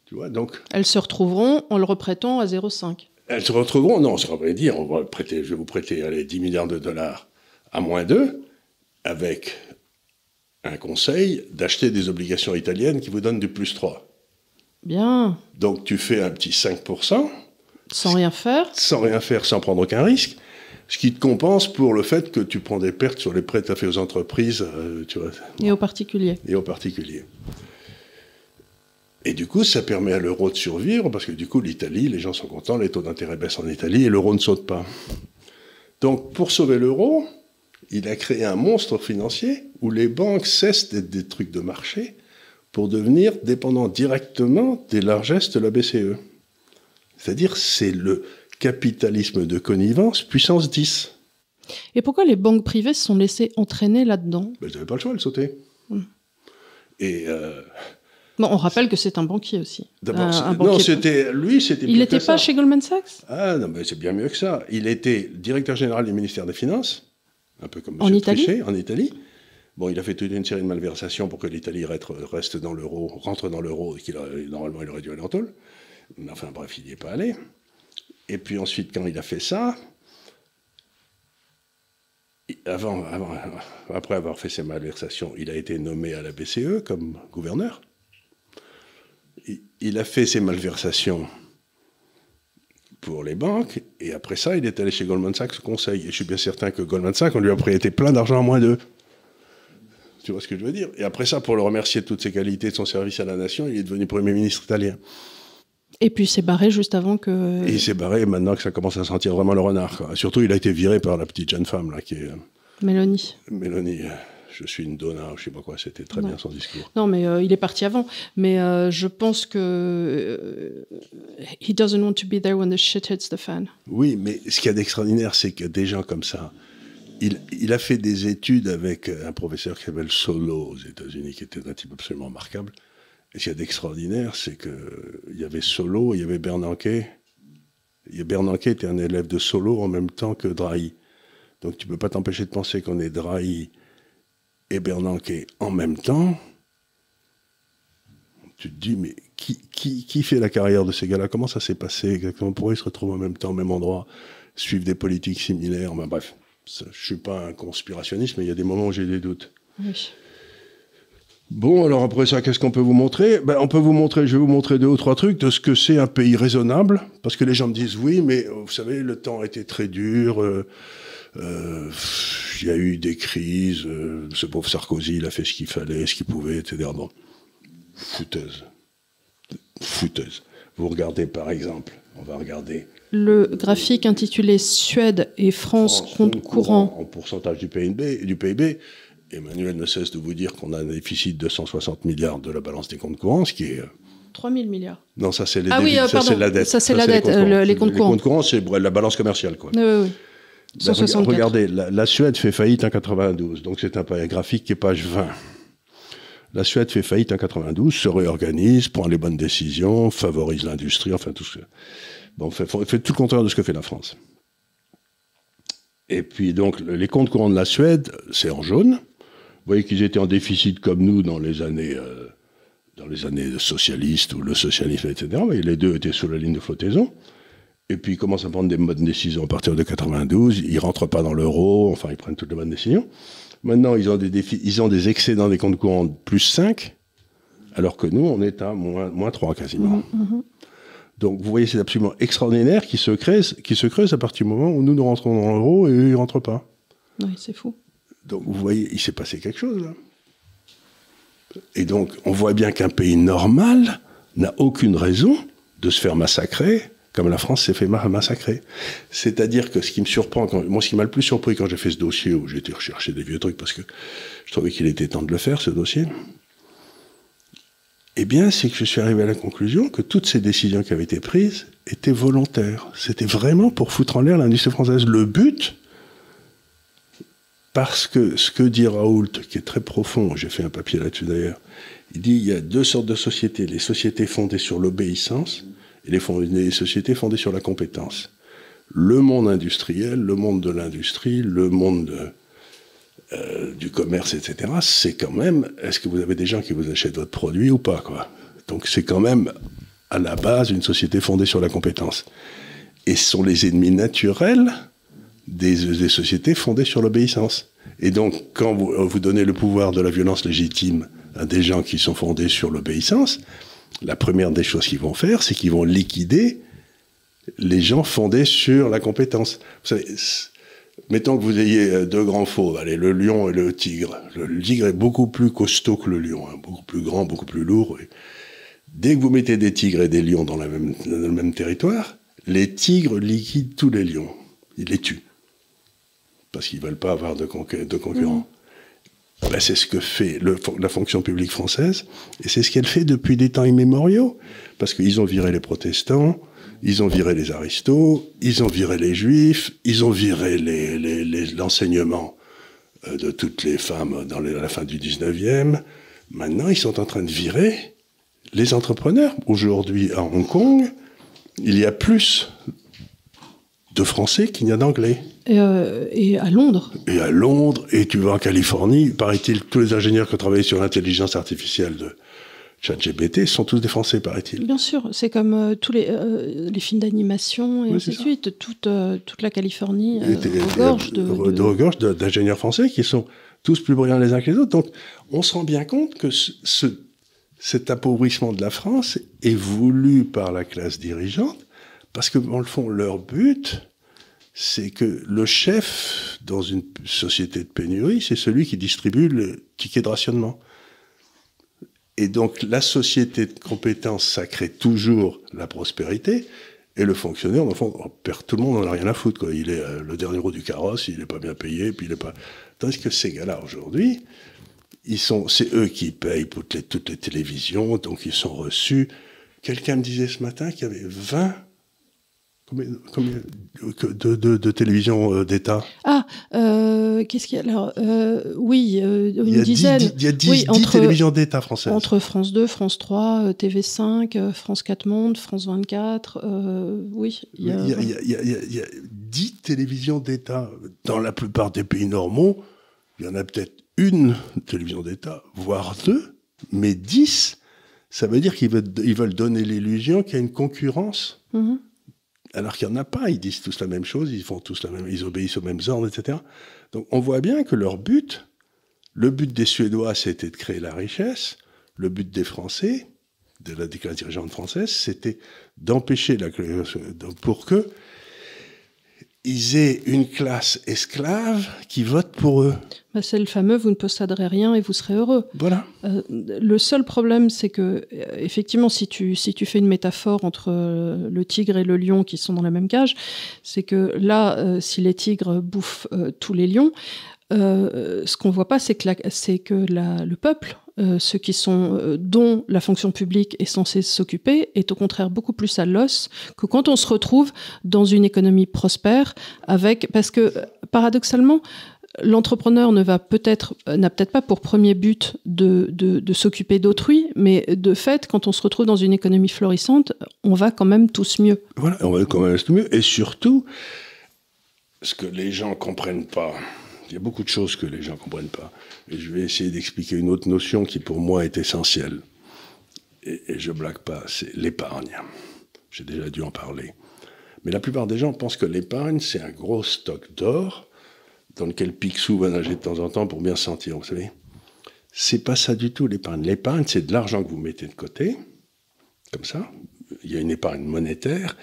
Tu vois, donc. Elles se retrouveront en le reprêtant à 0,5. Elles se retrouveront, non, ça dire, on va prêter, je vais vous prêter allez, 10 milliards de dollars à moins 2, avec un conseil d'acheter des obligations italiennes qui vous donnent du plus 3. Bien. Donc tu fais un petit 5%. Sans rien faire. Sans rien faire, sans prendre aucun risque. Ce qui te compense pour le fait que tu prends des pertes sur les prêts que tu as fait aux entreprises. euh, tu vois, Et aux particuliers. et aux particuliers. Et du coup, ça permet à l'euro de survivre, parce que du coup, l'Italie, les gens sont contents, les taux d'intérêt baissent en Italie et l'euro ne saute pas. Donc, pour sauver l'euro, il a créé un monstre financier où les banques cessent d'être des trucs de marché pour devenir dépendants directement des largesses de la BCE. C'est-à-dire, c'est le capitalisme de connivence puissance 10. Et pourquoi les banques privées se sont laissées entraîner là-dedans? Ben, ils n'avaient pas le choix, elles sautaient. Et euh, Bon, on rappelle que c'est un banquier aussi. d'abord, non, c'était lui, c'était Il n'était pas ça. chez Goldman Sachs? Ah non, mais c'est bien mieux que ça. Il était directeur général du ministère des Finances, un peu comme En M. Italie? Trichet, en Italie. Bon, il a fait toute une série de malversations pour que l'Italie reste, dans l'euro, rentre dans l'euro, et qu'il normalement il aurait dû aller en tôle. Mais enfin bref, il n'y est pas allé. Et puis ensuite, quand il a fait ça, avant, après avoir fait ses malversations, il a été nommé à la BCE comme gouverneur. Il- a fait ses malversations pour les banques, et après ça, il est allé chez Goldman Sachs conseil. Et je suis bien certain que Goldman Sachs, on lui a prêté plein d'argent à moins d'eux. Tu vois ce que je veux dire? Et après ça, pour le remercier de toutes ses qualités, de son service à la nation, il est devenu Premier ministre italien. Et puis il s'est barré juste avant que. Et il s'est barré maintenant que ça commence à sentir vraiment le renard. quoi. Surtout, il a été viré par la petite jeune femme, là, qui est euh, Mélanie. Mélanie. euh, Je suis une donna, je sais pas quoi, c'était très bien son discours. Non, mais euh, il est parti avant. Mais euh, je pense que. euh, he doesn't want to be there when the shit hits the fan. Oui, mais ce qu'il y a d'extraordinaire, c'est que des gens comme ça, il, il a fait des études avec un professeur qui s'appelle Solo aux États-Unis, qui était un type absolument remarquable. Ce qu'il y a d'extraordinaire, c'est qu'il y avait Solo, il y avait Bernanke. Et Bernanke était un élève de Solo en même temps que Drahi. Donc tu peux pas t'empêcher de penser qu'on est Drahi et Bernanke en même temps. Tu te dis, mais qui, qui, qui fait la carrière de ces gars-là? Comment ça s'est passé exactement? Pourquoi ils se retrouvent en même temps, au même endroit, suivent des politiques similaires? Bref, je suis pas un conspirationniste, mais il y a des moments où j'ai des doutes. Oui. Bon, alors après ça, qu'est-ce qu'on peut vous montrer? Ben, On peut vous montrer, je vais vous montrer deux ou trois trucs de ce que c'est un pays raisonnable, parce que les gens me disent oui, mais euh, vous savez, le temps a été très dur, euh, euh, il y a eu des crises, euh, ce pauvre Sarkozy, il a fait ce qu'il fallait, ce qu'il pouvait, etc. Bon, fouteuse. Fouteuse. Vous regardez par exemple, on va regarder Le graphique intitulé Suède et France, compte courant. en pourcentage du PIB, du PIB. Emmanuel ne cesse de vous dire qu'on a un déficit de 160 milliards de la balance des comptes courants, ce qui est... euh, 3 000 milliards. Non, ça c'est les Ah oui, euh, ça c'est pardon. la dette. Ça, c'est la les dette, comptes euh, le- les comptes Les courants. comptes courants, c'est la balance commerciale, quoi. Oui, oui, oui. Rega- 164. regardez, la, la Suède fait faillite en 92, donc c'est un graphique qui est page 20. La Suède fait faillite en 92, se réorganise, prend les bonnes décisions, favorise l'industrie, enfin tout ce que... Bon, fait, fait tout le contraire de ce que fait la France. Et puis donc, le- les comptes courants de la Suède, c'est en jaune. Vous voyez qu'ils étaient en déficit comme nous dans les années, euh, dans les années socialistes ou le socialisme, etc. Les deux étaient sous la ligne de flottaison. Et puis ils commencent à prendre des bonnes décisions à partir de 92. Ils rentrent pas dans l'euro, enfin ils prennent toutes les bonnes décisions. Maintenant, ils ont des, défis, ils ont des excédents des comptes courants de plus 5, alors que nous, on est à moins, moins 3 quasiment. Donc vous voyez, c'est absolument extraordinaire qui se, crée, qui se creuse à partir du moment où nous, nous rentrons dans l'euro et eux, ils rentrent pas. Oui, c'est fou. Donc vous voyez, il s'est passé quelque chose là. Et donc on voit bien qu'un pays normal n'a aucune raison de se faire massacrer comme la France s'est fait ma- massacrer. C'est-à-dire que ce qui me surprend, moi ce qui m'a le plus surpris quand j'ai fait ce dossier, où j'ai été rechercher des vieux trucs parce que je trouvais qu'il était temps de le faire ce dossier, eh bien c'est que je suis arrivé à la conclusion que toutes ces décisions qui avaient été prises étaient volontaires. C'était vraiment pour foutre en l'air l'industrie française. Le but, parce que ce que dit Raoult, qui est très profond, j'ai fait un papier là-dessus d'ailleurs, il dit il y a deux sortes de sociétés, les sociétés fondées sur l'obéissance et les, sociétés fondées sur la compétence. Le monde industriel, le monde de l'industrie, le monde de- euh, du commerce, etc., c'est quand même, est-ce que vous avez des gens qui vous achètent votre produit ou pas, quoi? Donc c'est quand même, à la base, une société fondée sur la compétence. Et ce sont les ennemis naturels des, sociétés fondées sur l'obéissance. Et donc, quand vous, vous donnez le pouvoir de la violence légitime à des gens qui sont fondés sur l'obéissance, la première des choses qu'ils vont faire, c'est qu'ils vont liquider les gens fondés sur la compétence. Vous savez, mettons que vous ayez deux grands fauves, allez, le lion et le tigre. Le tigre est beaucoup plus costaud que le lion, hein, beaucoup plus grand, beaucoup plus lourd. dès que vous mettez des tigres et des lions dans le même territoire, les tigres liquident tous les lions. Ils les tuent. Parce qu'ils ne veulent pas avoir de, de concurrents. Mmh. Ben, c'est ce que fait le, la fonction publique française, et c'est ce qu'elle fait depuis des temps immémoriaux. Parce qu'ils ont viré les protestants, ils ont viré les aristos, ils ont viré les juifs, ils ont viré l'enseignement les, les, de toutes les femmes dans la fin du 19e. Maintenant, ils sont en train de virer les entrepreneurs. Aujourd'hui, à Hong Kong, il y a plus de Français qu'il n'y a d'Anglais. Et, euh, et, à Londres. Et à Londres, et tu vas en Californie, paraît-il, tous les ingénieurs qui ont travaillé sur l'intelligence artificielle de ChatGPT sont tous des Français, paraît-il. Bien sûr, c'est comme euh, tous les, euh, les films d'animation et oui, ainsi de suite. Toute, toute la Californie regorge de, d'ingénieurs français qui sont tous plus brillants les uns que les autres. Donc, on se rend bien compte que ce, cet appauvrissement de la France est voulu par la classe dirigeante parce que, dans le fond, leur but, c'est que le chef, dans une société de pénurie, c'est celui qui distribue le ticket de rationnement. Et donc, la société de compétences, ça crée toujours la prospérité. Et le fonctionnaire, dans le fond, perd tout le monde, on n'a rien à foutre. Quoi. Il est euh, le dernier roue du carrosse, il n'est pas bien payé, puis il est pas. Tandis que ces gars-là, aujourd'hui, ils sont, c'est eux qui payent toutes les, toutes les télévisions, donc ils sont reçus. Quelqu'un me disait ce matin qu'il y avait 20 Combien, combien de, de, de, télévision euh, d'État? Ah, euh, qu'est-ce qu'il y a? Alors euh, Oui, euh, une il dizaine. il y a 10, oui, télévisions d'État françaises. Entre France 2, France 3, TV5, France 4 Monde, France 24. oui. Il y, a, il, y a, il, y a, il y a 10 télévisions d'État. Dans la plupart des pays normaux, il y en a peut-être une télévision d'État, voire deux, mais 10, ça veut dire qu'ils veulent, ils veulent donner l'illusion qu'il y a une concurrence. Mm -hmm alors qu'il n'y en a pas. Ils disent tous la même chose, ils font tous la même, ils obéissent aux mêmes ordres, etc. Donc on voit bien que leur but, le but des Suédois, c'était de créer la richesse. Le but des Français, de la, classe dirigeante française, c'était d'empêcher la pour que ils aient une classe esclave qui vote pour eux. Bah c'est le fameux vous ne posséderez rien et vous serez heureux. Voilà. Euh, le seul problème, c'est que, euh, effectivement, si tu, si tu fais une métaphore entre euh, le tigre et le lion qui sont dans la même cage, c'est que là, euh, si les tigres bouffent tous les lions, ce qu'on voit pas, c'est que, la, que la, le peuple, euh, ceux qui sont euh, dont la fonction publique est censée s'occuper, est au contraire beaucoup plus à l'os que quand on se retrouve dans une économie prospère, avec parce que paradoxalement, l'entrepreneur ne va peut-être n'a peut-être pas pour premier but de, de, de s'occuper d'autrui, mais de fait, quand on se retrouve dans une économie florissante, on va quand même tous mieux. Voilà, on va quand même tous mieux, et surtout, ce que les gens comprennent pas il y a beaucoup de choses que les gens ne comprennent pas. Et je vais essayer d'expliquer une autre notion qui pour moi est essentielle. Et, et je blague pas, c'est l'épargne. J'ai déjà dû en parler. Mais la plupart des gens pensent que l'épargne, c'est un gros stock d'or dans lequel Picsou va nager de temps en temps pour bien sentir, vous savez. C'est pas ça du tout l'épargne. L'épargne, c'est de l'argent que vous mettez de côté, comme ça. Il y a une épargne monétaire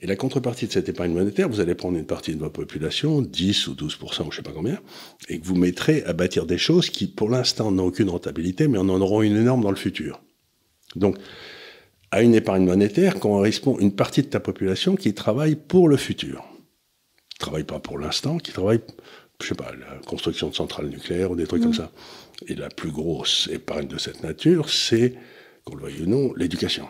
et la contrepartie de cette épargne monétaire, vous allez prendre une partie de votre population, 10 ou 12 ou je ne sais pas combien, et que vous mettrez à bâtir des choses qui, pour l'instant, n'ont aucune rentabilité, mais en en auront une énorme dans le futur. Donc, à une épargne monétaire correspond une partie de ta population qui travaille pour le futur. Qui travaille pas pour l'instant, qui travaille, je sais pas, la construction de centrales nucléaires ou des trucs mmh. comme ça. Et la plus grosse épargne de cette nature, c'est, qu'on le veuille ou non, l'éducation.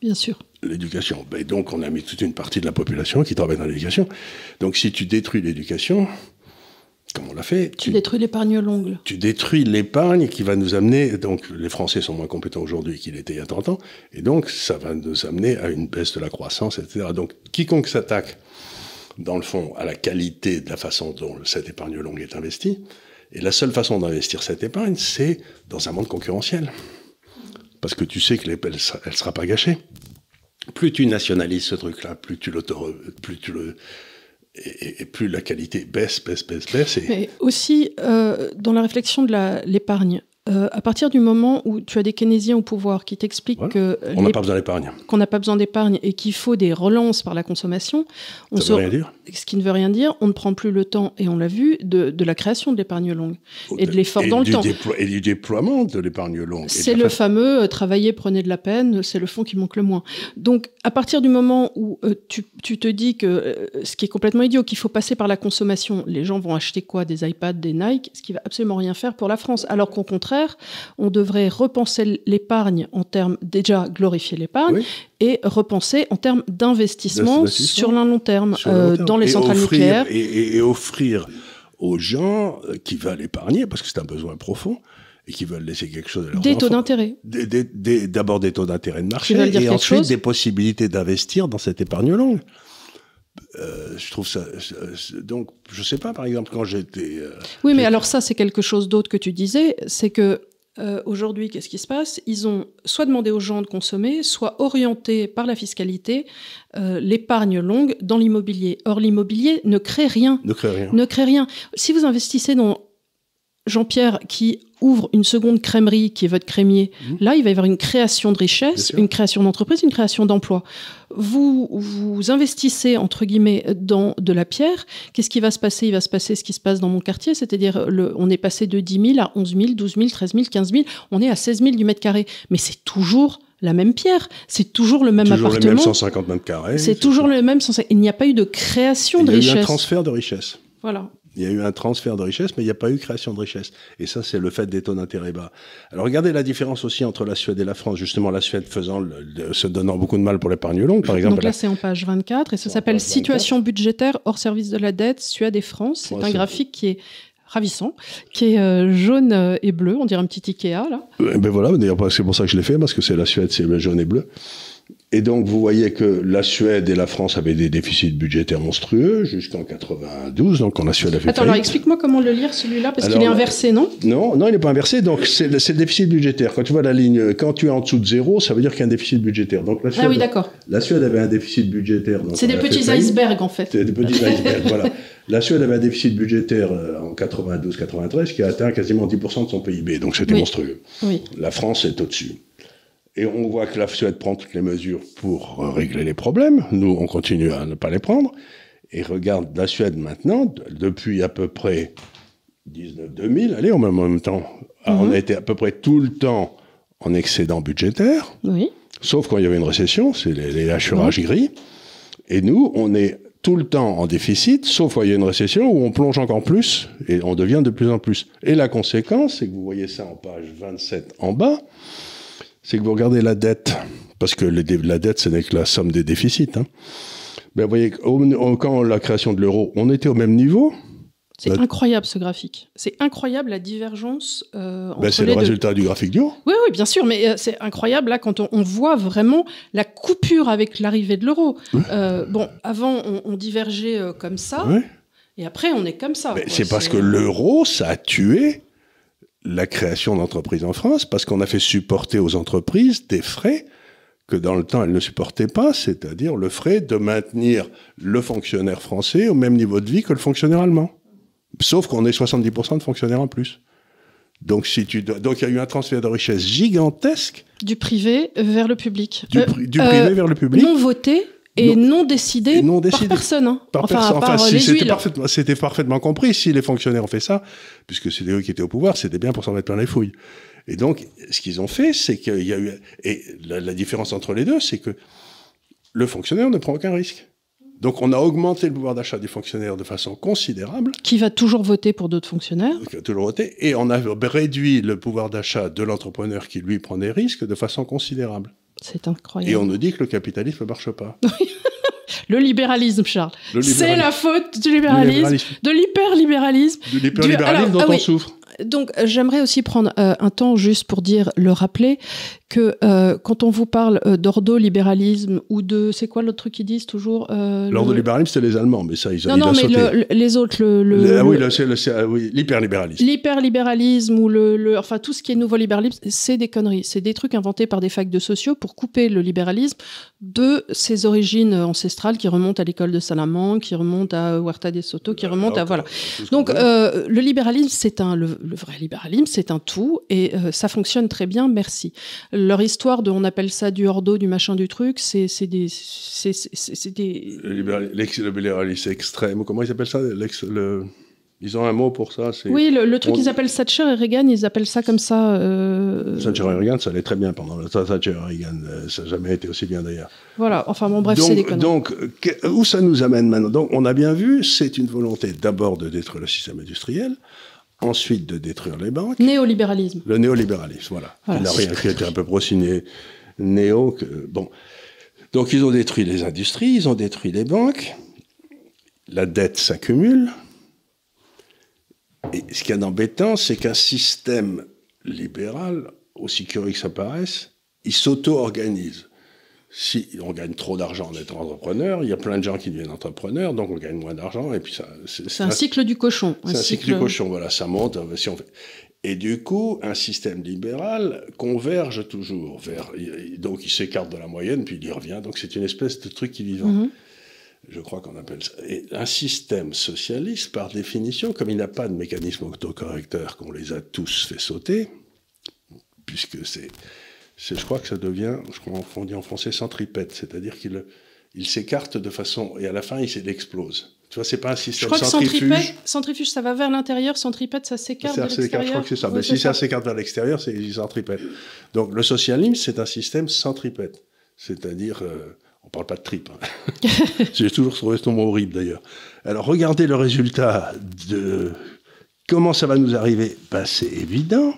Bien sûr l'éducation. Ben donc, on a mis toute une partie de la population qui travaille dans l'éducation. Donc, si tu détruis l'éducation, comme on l'a fait? Tu, tu détruis l'épargne longue. Tu détruis l'épargne qui va nous amener. Donc, les Français sont moins compétents aujourd'hui qu'ils l'étaient il y a 30 ans. Et donc, ça va nous amener à une baisse de la croissance, etc. Donc, quiconque s'attaque, dans le fond, à la qualité de la façon dont cette épargne longue est investie, Et la seule façon d'investir cette épargne, c'est dans un monde concurrentiel. Parce que tu sais que elle ne sera pas gâchée. Plus tu nationalises ce truc-là, plus tu plus tu le, et, plus la qualité baisse, baisse, baisse, baisse. Mais aussi, euh, dans la réflexion de l'épargne, euh, à partir du moment où tu as des keynésiens au pouvoir qui t'expliquent que on n'a pas besoin d'épargne, qu'on n'a pas besoin d'épargne et qu'il faut des relances par la consommation, on ça veut rien dire. Ce qui ne veut rien dire, on ne prend plus le temps et on l'a vu de, de, la création de l'épargne longue et de l'effort dans le temps et du déploiement de l'épargne longue. C'est le fameux euh, travailler prenez de la peine, c'est le fond qui manque le moins. Donc à partir du moment où euh, tu, tu, te dis que ce qui est complètement idiot, qu'il faut passer par la consommation, les gens vont acheter quoi? Des iPads, des Nike, ce qui va absolument rien faire pour la France, alors qu'au contraire on devrait repenser l'épargne en termes, déjà glorifier l'épargne, et repenser en termes d'investissement sur le long terme, euh, dans les centrales nucléaires. Et, offrir aux gens qui veulent épargner, parce que c'est un besoin profond, et qui veulent laisser quelque chose à Des taux d'intérêt. D'abord des, taux d'intérêt de marché, et ensuite des possibilités d'investir dans cette épargne longue. Euh, je trouve ça. Donc, je sais pas, par exemple, quand j'étais. Euh, oui, mais alors ça, c'est quelque chose d'autre que tu disais. C'est que euh, aujourd'hui, qu'est-ce qui se passe? Ils ont soit demandé aux gens de consommer, soit orienté par la fiscalité l'épargne longue dans l'immobilier. Or, l'immobilier ne crée rien. Ne crée rien. Ne crée rien. Si vous investissez dans Jean-Pierre qui ouvre une seconde crèmerie qui est votre crémier, mhm. là, il va y avoir une création de richesse, une création d'entreprise, une création d'emploi. Vous, vous investissez, entre guillemets, dans de la pierre. Qu'est-ce qui va se passer? Il va se passer ce qui se passe dans mon quartier, c'est-à-dire on est passé de 10 000 à 11 000, 12 000, 13 000, 15 000, on est à 16 000 du mètre carré. Mais c'est toujours la même pierre, c'est toujours le même toujours appartement. Toujours le même 150 mètres carrés. C'est toujours le même. Il n'y a pas eu de création de richesse. Il y a eu un transfert de richesse. Voilà. Il y a eu un transfert de richesse, mais il n'y a pas eu création de richesse. Et ça, c'est le fait des taux d'intérêt bas. Alors regardez la différence aussi entre la Suède et la France. Justement, la Suède faisant se donnant beaucoup de mal pour l'épargne longue, par exemple. Donc là, c'est en page 24 et ça s'appelle Situation budgétaire hors service de la dette, Suède et France. C'est un graphique qui est ravissant, qui est euh, jaune euh, et bleu, on dirait un petit Ikea là. Eh ben voilà, d'ailleurs c'est pour ça que je l'ai fait, parce que c'est la Suède, c'est jaune et bleu. Et donc, vous voyez que la Suède et la France avaient des déficits budgétaires monstrueux jusqu'en 92. Donc, on a Suède a fait Attends, alors explique-moi comment le lire celui-là, parce qu'il est inversé, non? Non, non, il n'est pas inversé. Donc, c'est le, le, déficit budgétaire. Quand tu vois la ligne, quand tu es en dessous de zéro, ça veut dire qu'il y a un déficit budgétaire. Donc, la Suède, ah oui, d'accord. La Suède avait un déficit budgétaire. C'est des petits icebergs, en fait. C'est des petits icebergs, voilà. La Suède avait un déficit budgétaire euh, en 92-93 qui a atteint quasiment 10% de son PIB. Donc, c'était monstrueux. Oui. La France est au-dessus. Et on voit que la Suède prend toutes les mesures pour régler les problèmes. Nous, on continue à ne pas les prendre. Et regarde la Suède maintenant, depuis à peu près 19-2000, allez, en même temps, on mhm. a été à peu près tout le temps en excédent budgétaire. Oui. Sauf quand il y avait une récession, c'est les, les gris. Et nous, on est tout le temps en déficit, sauf quand il y a une récession où on plonge encore plus et on devient de plus en plus. Et la conséquence, c'est que vous voyez ça en page 27 en bas, c'est que vous regardez la dette, parce que la dette, ce n'est que la somme des déficits. Hein. Ben, vous voyez, quand la création de l'euro, on était au même niveau. C'est incroyable ce graphique. C'est incroyable la divergence euh, ben, C'est le résultat du graphique du haut. Oui, oui, bien sûr, mais euh, c'est incroyable là quand on, voit vraiment la coupure avec l'arrivée de l'euro. Euh, bon, avant on, divergeait comme ça, et après on est comme ça. C'est parce que l'euro, ça a tué la création d'entreprises en France parce qu'on a fait supporter aux entreprises des frais que dans le temps elles ne supportaient pas, c'est-à-dire le frais de maintenir le fonctionnaire français au même niveau de vie que le fonctionnaire allemand. Sauf qu'on est 70% de fonctionnaires en plus. Donc, si tu donc il y a eu un transfert de richesse gigantesque. Du privé vers le public. Du, euh, privé euh, vers le public. Non voté et non, décidé, par personne. Hein. enfin, c'était parfaitement, compris. Si les fonctionnaires ont fait ça, puisque c'était eux qui étaient au pouvoir, c'était bien pour s'en mettre plein les fouilles. Et donc, ce qu'ils ont fait, c'est qu'il y a eu... Et la, différence entre les deux, c'est que le fonctionnaire ne prend aucun risque. Donc on a augmenté le pouvoir d'achat des fonctionnaires de façon considérable. Qui va toujours voter pour d'autres fonctionnaires Qui va toujours voter. Et on a réduit le pouvoir d'achat de l'entrepreneur qui, lui, prend des risques de façon considérable. C'est incroyable. Et on nous dit que le capitalisme ne marche pas. le libéralisme, Charles. C'est la faute du libéralisme, de l'hyperlibéralisme. De l'hyperlibéralisme dont ah on souffre. Donc, j'aimerais aussi prendre euh, un temps juste pour dire, le rappeler, que euh, quand on vous parle euh, d'ordolibéralisme ou de. C'est quoi l'autre truc qu'ils disent toujours euh, le- L'ordolibéralisme, c'est les Allemands, mais ça, ils ont Non, il non, a mais le- le- les autres, le. ah oui, ah oui, l'hyperlibéralisme. L'hyperlibéralisme ou le, enfin tout ce qui est nouveau libéralisme, c'est des conneries. C'est des trucs inventés par des facs de sociaux pour couper le libéralisme de ses origines ancestrales qui remontent à l'école de Salamanque, qui remontent à Huerta de Soto, qui remontent à voilà. Donc euh, le libéralisme, c'est un le, vrai libéralisme, c'est un tout et ça fonctionne très bien. Merci. Leur histoire de, on appelle ça du ordo, du machin, du truc, c'est des c'est des Le libéral- l'ex- le libéralisme extrême, comment ils appellent ça l'ex- le- Ils ont un mot pour ça. oui le, le truc on- qu'ils appellent Thatcher et Reagan, ils appellent ça comme ça. euh, Thatcher et Reagan, ça allait très bien pendant le temps Thatcher et Reagan. euh, Ça n'a jamais été aussi bien d'ailleurs. Voilà. Enfin bon bref, c'est des donc, conneries. donc, que- où ça nous amène maintenant? Donc, on a bien vu, c'est une volonté d'abord de détruire le système industriel, ensuite de détruire les banques, Néolibéralisme. le néolibéralisme, voilà. Voilà. Il n'a rien qui était un peu pro-signé néo. Que, bon. Donc, ils ont détruit les industries, ils ont détruit les banques, la dette s'accumule. Et ce qu'il y a d'embêtant, c'est qu'un système libéral, aussi curieux que ça paraisse, il s'auto-organise. Si on gagne trop d'argent en étant entrepreneur, il y a plein de gens qui deviennent entrepreneurs, donc on gagne moins d'argent, et puis ça. C'est un cycle du cochon. C'est un cycle du cochon, voilà, ça monte. euh, Si on fait... Et du coup, un système libéral converge toujours vers. Donc il s'écarte de la moyenne, puis il y revient. Donc c'est une espèce de truc qui vivant. Mhm. Je crois qu'on appelle ça. Et un système socialiste, par définition, comme il n'a pas de mécanisme autocorrecteur, qu'on les a tous fait sauter, puisque c'est. Je crois que ça devient, je crois qu'on dit en français, centripète, c'est-à-dire qu'il il s'écarte de façon. Et à la fin, il, explose. Tu vois, c'est pas un Je système crois que centrifuge. centripète, centrifuge, ça va vers l'intérieur, centripète, ça s'écarte s'écarte, l'extérieur. je crois que c'est ça. Mais c'est si ça s'écarte vers l'extérieur, c'est ils centripètent. Donc le socialisme, c'est un système centripète. C'est-à-dire, euh, on parle pas de trip. hein. J'ai toujours trouvé ce mot horrible d'ailleurs. Alors regardez le résultat de comment ça va nous arriver. Ben, c'est évident.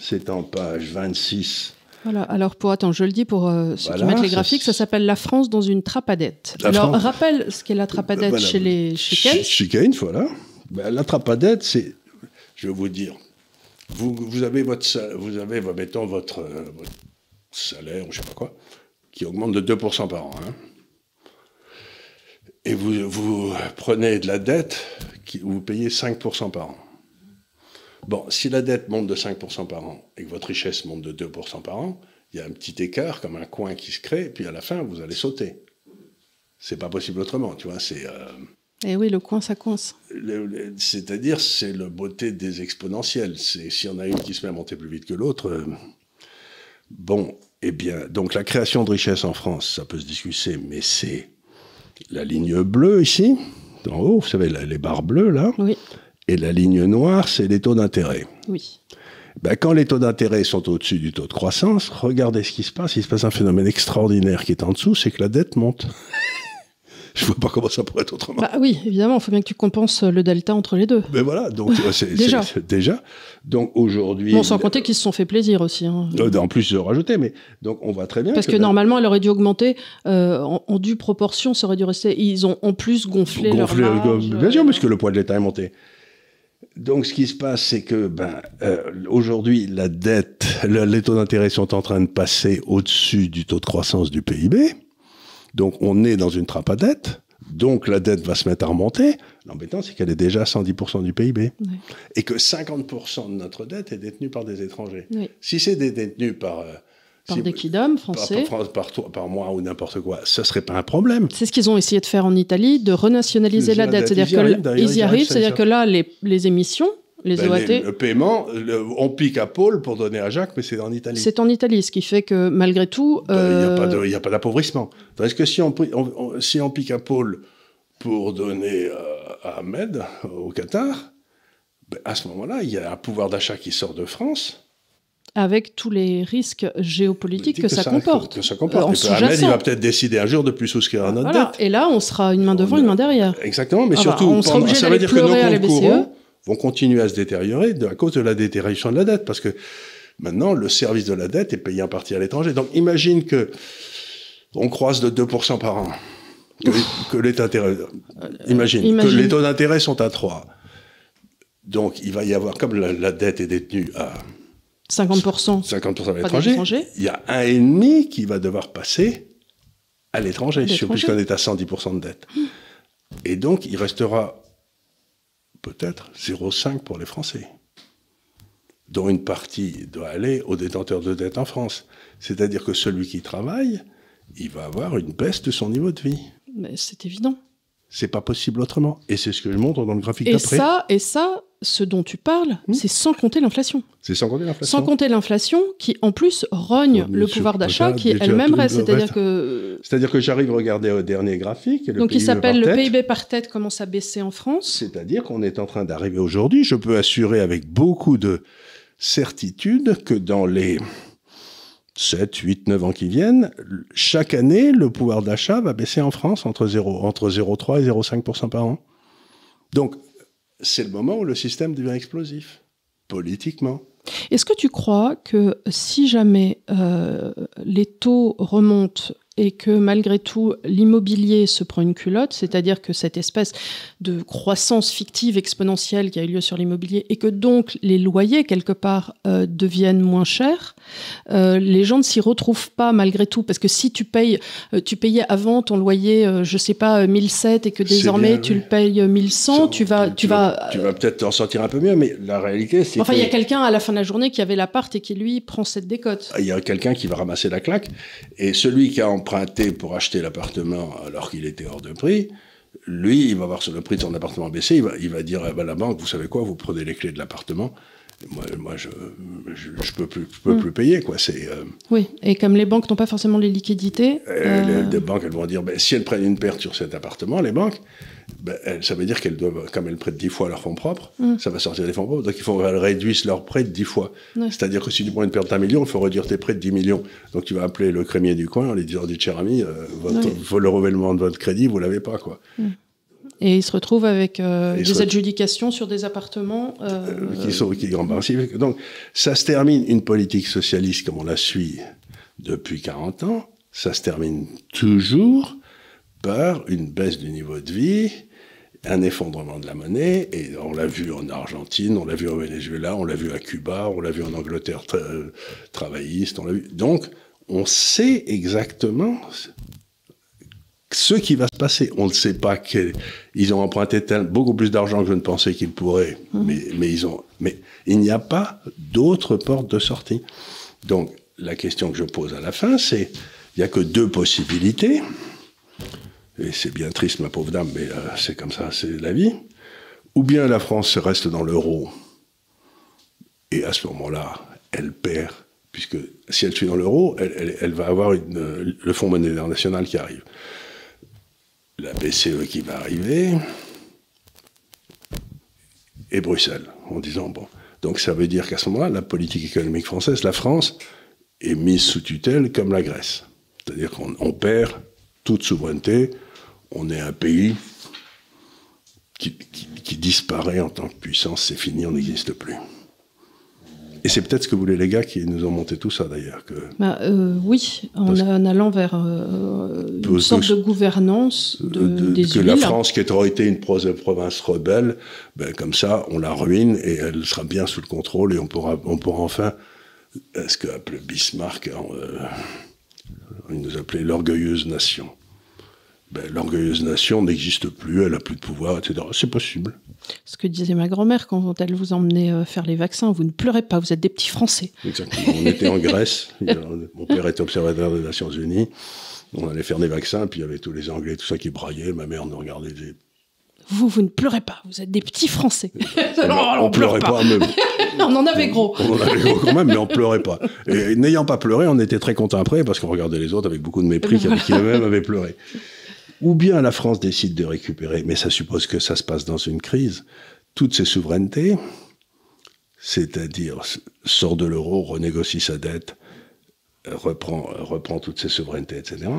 C'est en page 26. Voilà, alors pour, attends, je le dis pour euh, ceux Voilà, qui mettent les graphiques, ça s'appelle La France dans une trapadette. La alors France- rappelle ce qu'est la trapadette Voilà. chez les chez Keynes. Chez Keynes, voilà. Ben, la trapadette, c'est, je vais vous dire, vous, vous avez votre, vous avez, bah, mettons, votre, euh, votre salaire, ou je sais pas quoi, qui augmente de 2% par an. hein. Et vous, vous prenez de la dette, qui, vous payez 5% par an. Bon, si la dette monte de 5% par an et que votre richesse monte de 2% par an, il y a un petit écart, comme un coin qui se crée, et puis à la fin, vous allez sauter. C'est pas possible autrement, tu vois, c'est... euh, Et Eh oui, le coin, ça coince. C'est-à-dire, c'est la beauté des exponentielles. C'est si on a une qui se met à monter plus vite que l'autre. euh, bon, eh bien, donc la création de richesse en France, ça peut se discuter, mais c'est la ligne bleue ici, en haut, vous savez, la- les barres bleues là, Oui, et la ligne noire, c'est les taux d'intérêt. oui. Ben, quand les taux d'intérêt sont au-dessus du taux de croissance, regardez ce qui se passe. Il se passe un phénomène extraordinaire qui est en dessous, c'est que la dette monte. Je vois pas comment ça pourrait être autrement. Bah oui, évidemment, il faut bien que tu compenses le delta entre les deux. Mais voilà, donc euh, c'est Déjà. déjà. Donc aujourd'hui. Bon, sans compter qu'ils se sont fait plaisir aussi. hein. Euh, en plus, de rajouter, mais donc on voit très bien. Parce que normalement, elle aurait dû augmenter euh, en, en due proportion, ça aurait dû rester. Ils ont en plus gonflé, gonfler, leur marge, bien sûr, euh, parce que le poids de l'État est monté. Donc, ce qui se passe, c'est que ben, euh, aujourd'hui, la dette, le- les taux d'intérêt sont en train de passer au-dessus du taux de croissance du PIB. Donc, on est dans une trappe à dette. Donc, la dette va se mettre à remonter. L'embêtant, c'est qu'elle est déjà à 110% du PIB. Et que 50% de notre dette est détenue par des étrangers. Oui. Si c'est détenu par... euh, Par des kidams par, français. par, par, par moi ou n'importe quoi, ça serait pas un problème. C'est ce qu'ils ont essayé de faire en Italie, de renationaliser la dette. C'est-à-dire ils y arrivent, c'est-à-dire que là, les, les émissions, les Ben, OAT, les- le paiement, le- on pique à Paul pour donner à Jacques, mais c'est en Italie. c'est en Italie, ce qui fait que malgré tout, Ben, Il n'y a euh, a pas d'appauvrissement. Tandis que si on, pri- on- on- si on pique à Paul pour donner euh, à Ahmed, au Qatar, ben, à ce moment-là, il y a un pouvoir d'achat qui sort de France. Avec tous les risques géopolitiques que, ça, comporte. Que ça comporte. Euh, en Et Ahmed, il va peut-être décider un jour de plus souscrire à notre Voilà. dette. Et là, on sera une main devant, une main derrière. Exactement, mais Ah bah, surtout, on sera pendant- ça veut dire que nos comptes courants vont continuer à se détériorer à cause de la détérioration de la dette, parce que maintenant, le service de la dette est payé en partie à l'étranger. Donc, imagine que on croise de 2% par an. Que, les imagine, Euh, imagine. que les taux d'intérêt sont à 3. Donc, il va y avoir, comme la, la dette est détenue à 50%, 50% à l'étranger, il y a un et demi qui va devoir passer à l'étranger, puisqu'on est à 110% de dette. Et donc, il restera peut-être 0,5 pour les Français, dont une partie doit aller aux détenteurs de dette en France. C'est-à-dire que celui qui travaille, il va avoir une baisse de son niveau de vie. Mais c'est évident. C'est pas possible autrement. Et c'est ce que je montre dans le graphique Et d'après. ça, et ça, ce dont tu parles, Hmm. c'est sans compter l'inflation. C'est sans compter l'inflation. Sans compter l'inflation qui, en plus, rogne le pouvoir d'achat qui elle-même reste. C'est-à-dire que. C'est-à-dire que j'arrive à regarder au dernier graphique. le Donc, il PIB s'appelle le. PIB par tête commence à baisser en France. C'est-à-dire qu'on est en train d'arriver aujourd'hui, je peux assurer avec beaucoup de certitude que dans les 7, 8, 9 ans qui viennent, chaque année, le pouvoir d'achat va baisser en France entre 0, entre 0,3 et 0,5% par an. Donc, c'est le moment où le système devient explosif, politiquement. Est-ce que tu crois que si jamais euh, les taux remontent et que malgré tout l'immobilier se prend une culotte, c'est-à-dire que cette espèce de croissance fictive exponentielle qui a eu lieu sur l'immobilier et que donc les loyers quelque part euh, deviennent moins chers, euh, les gens ne s'y retrouvent pas malgré tout parce que si tu payes, euh, tu payais avant ton loyer, je sais pas 1007 et que désormais bien, tu oui. le payes 1100, tu vas, tu vas, tu vas peut-être t'en sortir un peu mieux, mais la réalité, c'est Enfin, que il y a quelqu'un à la fin de la journée qui avait l'appart et qui, lui, prend cette décote. il y a quelqu'un qui va ramasser la claque, et celui qui a emprunté pour acheter l'appartement alors qu'il était hors de prix, lui, il va voir le prix de son appartement baisser, il va, il va dire à la banque, vous savez quoi, vous prenez les clés de l'appartement, moi, moi je, je, je peux plus, je peux Mm. plus payer, quoi. C'est euh, Oui, et comme les banques n'ont pas forcément les liquidités, euh, euh, les, les banques, elles vont dire, ben, si elles prennent une perte sur cet appartement, les banques, ben, elles- ça veut dire qu'elles doivent, comme elles prêtent 10 fois leurs fonds propres, Mm. ça va sortir des fonds propres, donc il faut qu'elles réduisent leurs prêts de 10 fois. C'est-à-dire que si tu prends une perte d'un million, il faut réduire tes prêts de 10 millions. Donc tu vas appeler le crémier du coin en lui disant, dites cher ami, euh, votre, le renouvellement de votre crédit, vous l'avez pas, quoi. et ils se retrouvent avec euh, des se- adjudications sur des appartements. euh, Euh, qui sont qui. Donc, ça se termine, une politique socialiste comme on la suit depuis 40 ans, ça se termine toujours par une baisse du niveau de vie, un effondrement de la monnaie, et on l'a vu en Argentine, on l'a vu au Venezuela, on l'a vu à Cuba, on l'a vu en Angleterre tra- travailliste, on l'a vu. Donc, on sait exactement ce qui va se passer. On ne sait pas quel... Ils ont emprunté tel- beaucoup plus d'argent que je ne pensais qu'ils pourraient, mais, mais, ils ont... mais il n'y a pas d'autre porte de sortie. Donc, la question que je pose à la fin, c'est il n'y a que deux possibilités. Et c'est bien triste, ma pauvre dame, mais euh, c'est comme ça, c'est la vie. Ou bien la France reste dans l'euro, et à ce moment-là, elle perd, puisque si elle suit dans l'euro, elle, va avoir euh, le Fonds monétaire national qui arrive. La BCE qui va arriver, et Bruxelles, en disant, bon, donc ça veut dire qu'à ce moment-là, la politique économique française, la France, est mise sous tutelle comme la Grèce. C'est-à-dire qu'on on perd toute souveraineté, on est un pays qui, qui- qui disparaît en tant que puissance, c'est fini, on n'existe plus. Et c'est peut-être ce que voulaient les gars qui nous ont monté tout ça d'ailleurs. Que bah, euh, oui, en, Parce- en allant vers euh, une Parce sorte de gouvernance de, de- des que la France, qui aurait été une pro- province rebelle, ben, comme ça, on la ruine et elle sera bien sous le contrôle et on pourra, on pourra enfin, euh, ce que appelait Bismarck, euh, il nous appelait l'orgueilleuse nation? Ben, l'orgueilleuse nation n'existe plus, elle a plus de pouvoir, etc. C'est possible. Ce que disait ma grand-mère quand elle vous emmenait euh, faire les vaccins, vous ne pleurez pas, vous êtes des petits Français. Exactement. On était en Grèce. Mon père était observateur des Nations Unies. On allait faire des vaccins, puis il y avait tous les Anglais, tout ça qui braillaient. Ma mère nous regardait. Vous, vous ne pleurez pas, vous êtes des petits Français. on, Non, on pleurait pas, même. on en avait gros. On en avait gros quand même, mais on pleurait pas. Et n'ayant pas pleuré, on était très contents après parce qu'on regardait les autres avec beaucoup de mépris, qui, qui eux-mêmes avaient pleuré. Ou bien la France décide de récupérer, mais ça suppose que ça se passe dans une crise, toutes ses souverainetés, c'est-à-dire sort de l'euro, renégocie sa dette, reprend, toutes ses souverainetés, etc.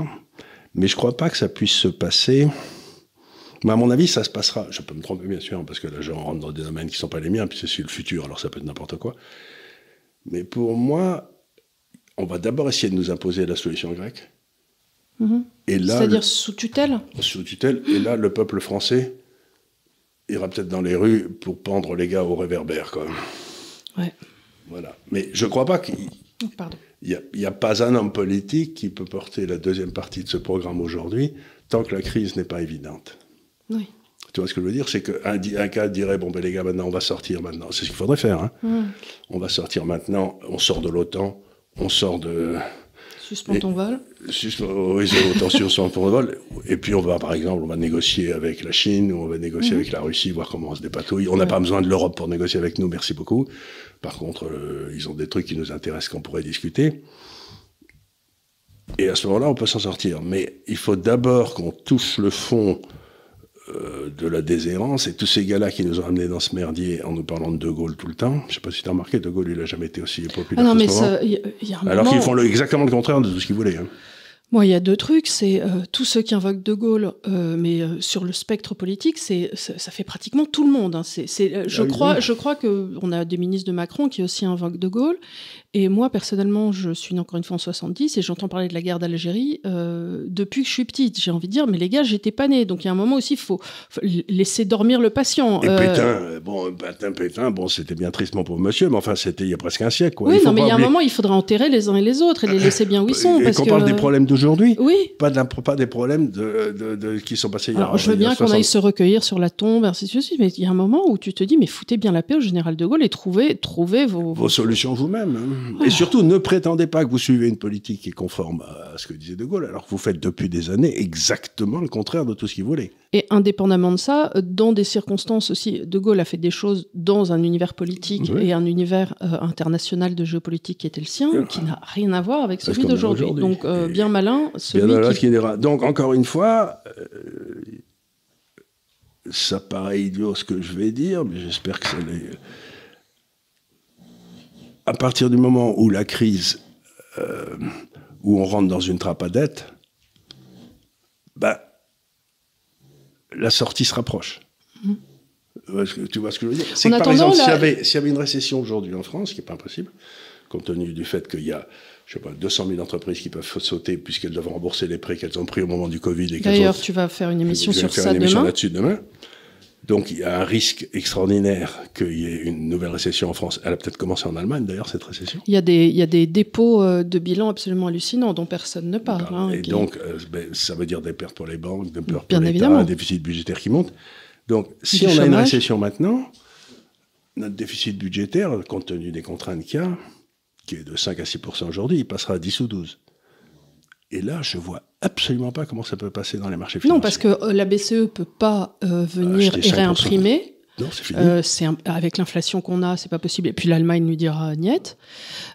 Mais je crois pas que ça puisse se passer. Mais à mon avis, ça se passera. Je peux me tromper, bien sûr, parce que là, je rentre dans des domaines qui sont pas les miens, puis c'est le futur, alors ça peut être n'importe quoi. Mais pour moi, on va d'abord essayer de nous imposer la solution grecque. C'est-à-dire sous tutelle le- sous tutelle, et là, le peuple français ira peut-être dans les rues pour pendre les gars au réverbère, quoi. Ouais. Voilà. Mais je ne crois pas qu'il Oh, Pardon. n'y a, il pas un homme politique qui peut porter la deuxième partie de ce programme aujourd'hui tant que la crise n'est pas évidente. Oui. Tu vois ce que je veux dire? C'est qu'un un cas dirait Bon, ben les gars, maintenant, on va sortir maintenant. C'est ce qu'il faudrait faire. hein. Mmh. On va sortir maintenant, on sort de l'OTAN, on sort de. Suspends ton vol. Juste, oui, vol. Et puis, on va, par exemple, on va négocier avec la Chine, ou on va négocier avec la Russie, voir comment on se dépatouille. On n'a Ouais. pas besoin de l'Europe pour négocier avec nous, merci beaucoup. Par contre, euh, ils ont des trucs qui nous intéressent qu'on pourrait discuter. Et à ce moment-là, on peut s'en sortir. Mais il faut d'abord qu'on touche le fond euh, de la déshérence et tous ces gars-là qui nous ont amenés dans ce merdier en nous parlant de De Gaulle tout le temps. Je sais pas si tu as remarqué, De Gaulle, il n'a jamais été aussi populaire. Ah non, mais ce moment. ça, y, a- y a un Alors moment- qu'ils font le- exactement le contraire de tout ce qu'ils voulaient. hein. Moi, il y a deux trucs. C'est euh, tous ceux qui invoquent De Gaulle, euh, mais euh, sur le spectre politique, c'est ça, ça fait pratiquement tout le monde. hein. C'est, je Ah crois, oui. je crois que on a des ministres de Macron qui aussi invoquent De Gaulle. Et moi, personnellement, je suis encore une fois en 70 et j'entends parler de la guerre d'Algérie depuis que je suis petite. J'ai envie de dire, mais les gars, j'étais pas née. Donc il y a un moment aussi, il faut, faut laisser dormir le patient. Et Pétain, bon, Pétain, Pétain, bon, c'était bien tristement pour monsieur, mais enfin, c'était il y a presque un siècle. Quoi. oui, non, mais il y a un moment, il faudra enterrer les uns et les autres et les laisser bien où ils sont. Et parce qu'on parle des problèmes d'aujourd'hui, Oui, pas, des problèmes de, de- de- qui sont passés il y a je veux bien qu'on 60 aille se recueillir sur la tombe, ainsi de suite, mais il y a un moment où tu te dis, mais foutez bien la paix au général de Gaulle et trouvez, trouvez vos. vos solutions vous-même. hein. Et surtout, ne prétendez pas que vous suivez une politique qui est conforme à ce que disait De Gaulle, alors que vous faites depuis des années exactement le contraire de tout ce qu'il voulait. Et indépendamment de ça, dans des circonstances aussi, De Gaulle a fait des choses dans un univers politique Oui. et un univers euh, international de géopolitique qui était le sien, qui n'a rien à voir avec celui d'aujourd'hui. aujourd'hui. Donc, euh, bien malin, Bien celui voilà qui. dira. Donc, encore une fois, euh, ça paraît idiot ce que je vais dire, mais j'espère que ça l'est. À partir du moment où la crise, où on rentre dans une trappe à dette, bah, la sortie se rapproche. Que- Tu vois ce que je veux dire? C'est que, par exemple, s'il y, avait, s'il y avait une récession aujourd'hui en France, ce qui n'est pas impossible, compte tenu du fait qu'il y a, je sais pas, 200 000 entreprises qui peuvent sauter puisqu'elles doivent rembourser les prêts qu'elles ont pris au moment du Covid D'ailleurs, ont- tu vas faire une émission sur faire ça une émission demain. là-dessus demain. Donc il y a un risque extraordinaire qu'il y ait une nouvelle récession en France. Elle a peut-être commencé en Allemagne d'ailleurs cette récession. Il y, a des, il y a des dépôts euh, de bilan absolument hallucinants dont personne ne parle. hein, et qui- donc euh, ben, ça veut dire des pertes pour les banques, des pertes Bien pour l'État, un déficit budgétaire qui monte. Donc si Du on a une récession maintenant, notre déficit budgétaire, compte tenu des contraintes qu'il y a, qui est de 5 à 6% aujourd'hui, il passera à 10 ou 12. Et là, je vois absolument pas comment ça peut passer dans les marchés financiers. Non, parce que euh, la BCE peut pas euh, venir Acheter et 5%. réimprimer. Non, c'est fini. Euh, un- avec l'inflation qu'on a, c'est pas possible. Et puis l'Allemagne lui dira niet.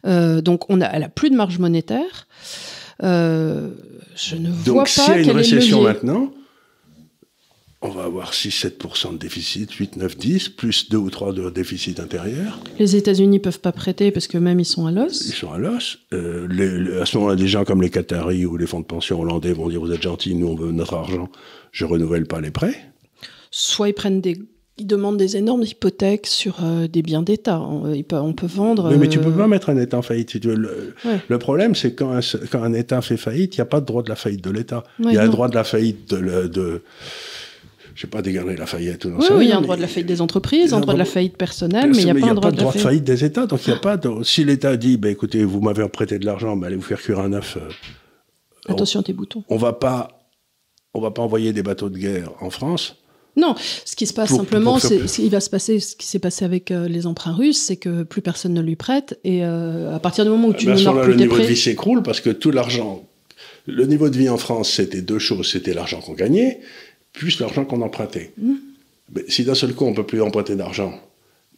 Euh, donc on a, elle a plus de marge monétaire. Euh, je ne vois Donc, s'il y pas a une récession maintenant, on va avoir 6-7% de déficit, 8, 9, 10, plus 2 ou 3 de déficit intérieur. Les États-Unis peuvent pas prêter parce que même ils sont à Ils l'os. sont à l'os. Euh, les- les- à ce moment-là, des gens comme les Qataris ou les fonds de pension hollandais vont dire Vous êtes gentils, nous on veut notre argent, je renouvelle pas les prêts. Soit ils prennent des, ils demandent des énormes hypothèques sur euh, des biens d'État. On, il peut- on peut vendre. Oui, mais tu peux euh, pas mettre un État en faillite. Le, Ouais. le problème, c'est quand un, quand un État fait faillite, il n'y a pas de droit de la faillite de l'État. Il Ouais, y a non. le droit de la faillite de je sais pas, Lafayette ou non Oui, il y a un droit de la faillite des entreprises, un droit de la faillite personnelle, mais il n'y a pas un droit de la faillite. faillite des États. Donc il n'y a pas de. Si l'État dit, ben écoutez, vous m'avez prêté de l'argent, mais allez vous faire cuire un œuf. euh, Attention à tes boutons. on va pas, on va pas envoyer des bateaux de guerre en France. Non, ce qui se passe Pour- simplement, c'est ce qui va se passer, ce qui s'est passé avec euh, les emprunts russes, c'est que plus personne ne lui prête, et euh, à partir du moment où tu Ben, n'honores plus le tes niveau de vie s'écroule parce que tout l'argent, le niveau de vie en France, c'était deux choses, c'était l'argent qu'on gagnait, plus l'argent qu'on empruntait. Mmh. Mais si d'un seul coup on peut plus emprunter d'argent,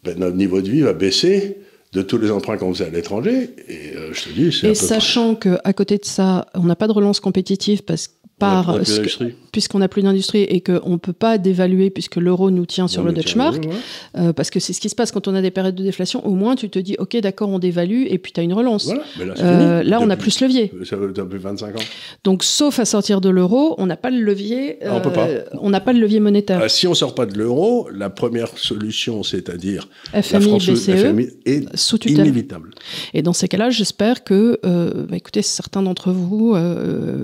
ben, notre niveau de vie va baisser de tous les emprunts qu'on faisait à l'étranger. Et euh, je te dis, c'est à et peu sachant que à côté de ça, on n'a pas de relance compétitive parce par ce que-. Puisqu'on n'a plus d'industrie et qu'on ne peut pas dévaluer puisque l'euro nous tient sur On le le Deutschmark, ouais, ouais. euh, parce que c'est ce qui se passe quand on a des périodes de déflation, au moins tu te dis, ok, d'accord, on dévalue et puis tu as une relance. Voilà, mais là, c'est Euh, là, on a plus levier. Ça depuis 25 ans. Donc, sauf à sortir de l'euro, on n'a pas le levier. Ah, on peut pas. euh, on n'a pas le levier monétaire. Si on sort pas de l'euro, la première solution, c'est-à-dire la FMI, France BCE, FMI, est sous tutelle. inévitable. Et dans ces cas-là, j'espère que, bah, écoutez, certains d'entre vous,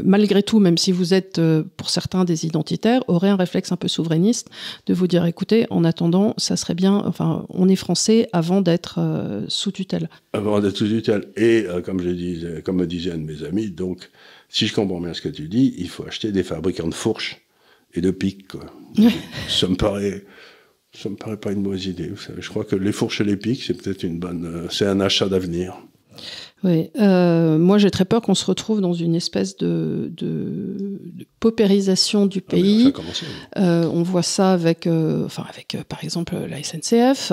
malgré tout, même si vous êtes pour certains certains des identitaires auraient un réflexe un peu souverainiste de vous dire écoutez, en attendant, ça serait bien, enfin, on est français avant d'être euh, sous tutelle. Avant d'être sous tutelle. Et euh, comme, je disais, comme me disait un de mes amis, donc, si je comprends bien ce que tu dis, il faut acheter des fabricants de fourches et de pics. Quoi. ça me paraît. Ça me paraît pas une mauvaise idée. Je crois que les fourches et les pics, c'est peut-être une bonne. Euh, c'est un achat d'avenir. Oui, euh, moi j'ai très peur qu'on se retrouve dans une espèce de, de, de paupérisation du ah, pays. euh, on voit ça avec, euh, enfin avec par exemple la SNCF.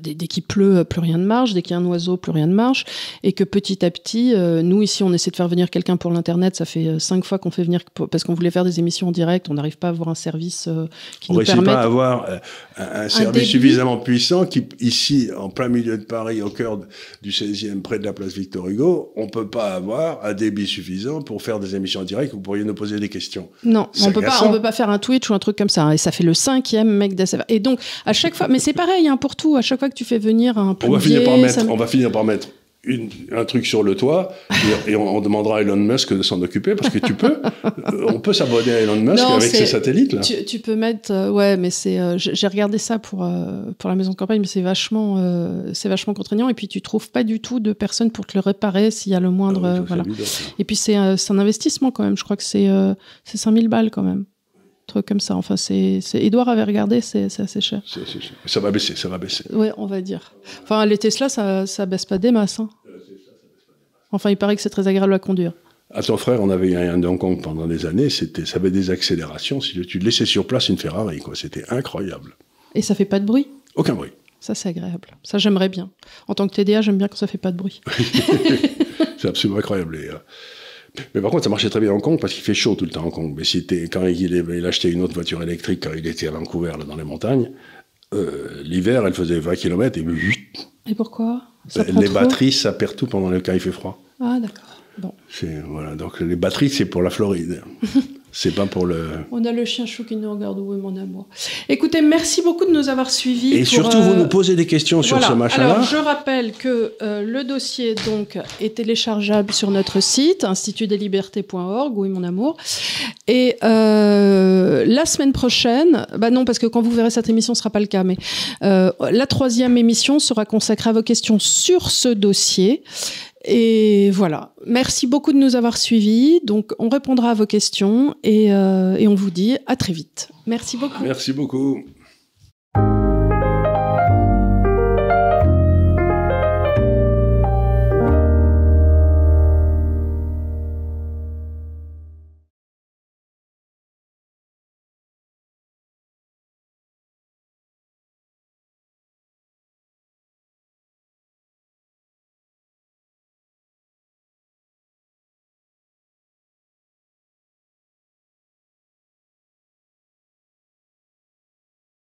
Dès, dès qu'il pleut, plus rien ne marche. Dès qu'il y a un oiseau, plus rien ne marche. Et que petit à petit, nous ici, on essaie de faire venir quelqu'un pour l'internet. Ça fait cinq fois qu'on fait venir parce qu'on voulait faire des émissions en direct. On n'arrive pas à avoir un service qui on nous permette. pas à avoir un, un service un suffisamment puissant qui, ici, en plein milieu de Paris, au cœur du 16e, près de la place Victor Hugo, on peut pas avoir un débit suffisant pour faire des émissions en direct. Vous pourriez nous poser des questions. Non, on peut pas, on peut pas faire un Twitch ou un truc comme ça. Hein, et ça fait le cinquième mec d'ACV. Et donc à chaque fois, mais c'est pareil hein, pour tout. À chaque fois que tu fais venir un plombier, on va finir par mettre, ça... on va finir par mettre une, un truc sur le toit et, et on, on, demandera à Elon Musk de s'en occuper parce que tu peux. on peut s'abonner à Elon Musk non, avec ses satellites là. Tu, tu peux mettre, euh, ouais, mais c'est, euh, j'ai regardé ça pour euh, pour la maison de campagne, mais c'est vachement, euh, c'est vachement contraignant et puis tu trouves pas du tout de personnes pour te le réparer s'il y a le moindre, ah, voilà. Évident, et puis c'est c'est un investissement quand même. Je crois que c'est c'est 5000 balles quand même truc comme ça. Enfin, c'est, Edouard avait regardé, c'est, assez cher. Ça va baisser, ça va baisser. Oui, on va dire. Enfin, les Tesla, ça, ça baisse pas des masses. Hein. Enfin, il paraît que c'est très agréable à conduire. À ton frère, on avait un de Hong Kong pendant des années, c'était, ça avait des accélérations. Si tu laissais sur place une Ferrari, quoi, c'était incroyable. Et ça fait pas de bruit? Aucun bruit. Ça, c'est agréable. Ça, j'aimerais bien. En tant que TDA, j'aime bien quand ça fait pas de bruit. c'est absolument incroyable. Et, euh, mais par contre, ça marchait très bien à Hong Kong parce qu'il fait chaud tout le temps à Hong Kong. Mais c'était quand il, il achetait une autre voiture électrique quand il était à Vancouver, là, dans les montagnes, euh, l'hiver, elle faisait 20 km et... Et pourquoi? Ça ben, Les batteries, ça perd tout pendant le quand il fait froid. Ah, d'accord. Bon. Voilà, donc les batteries, c'est pour la Floride. c'est pas pour le. On a le chien chou qui nous regarde, où est mon amour. Écoutez, merci beaucoup de nous avoir suivis. Et pour, surtout, euh... vous nous posez des questions voilà. sur ce machin-là. Alors, je rappelle que euh, le dossier donc est téléchargeable sur notre site institutdeslibertés.org, où est mon amour. Et euh, la semaine prochaine, bah non, parce que quand vous verrez cette émission, ce sera pas le cas, mais euh, la troisième émission sera consacrée à vos questions sur ce dossier. Et voilà. Merci beaucoup de nous avoir suivis. Donc, on répondra à vos questions et, euh, on vous dit à très vite. Merci beaucoup. Merci beaucoup.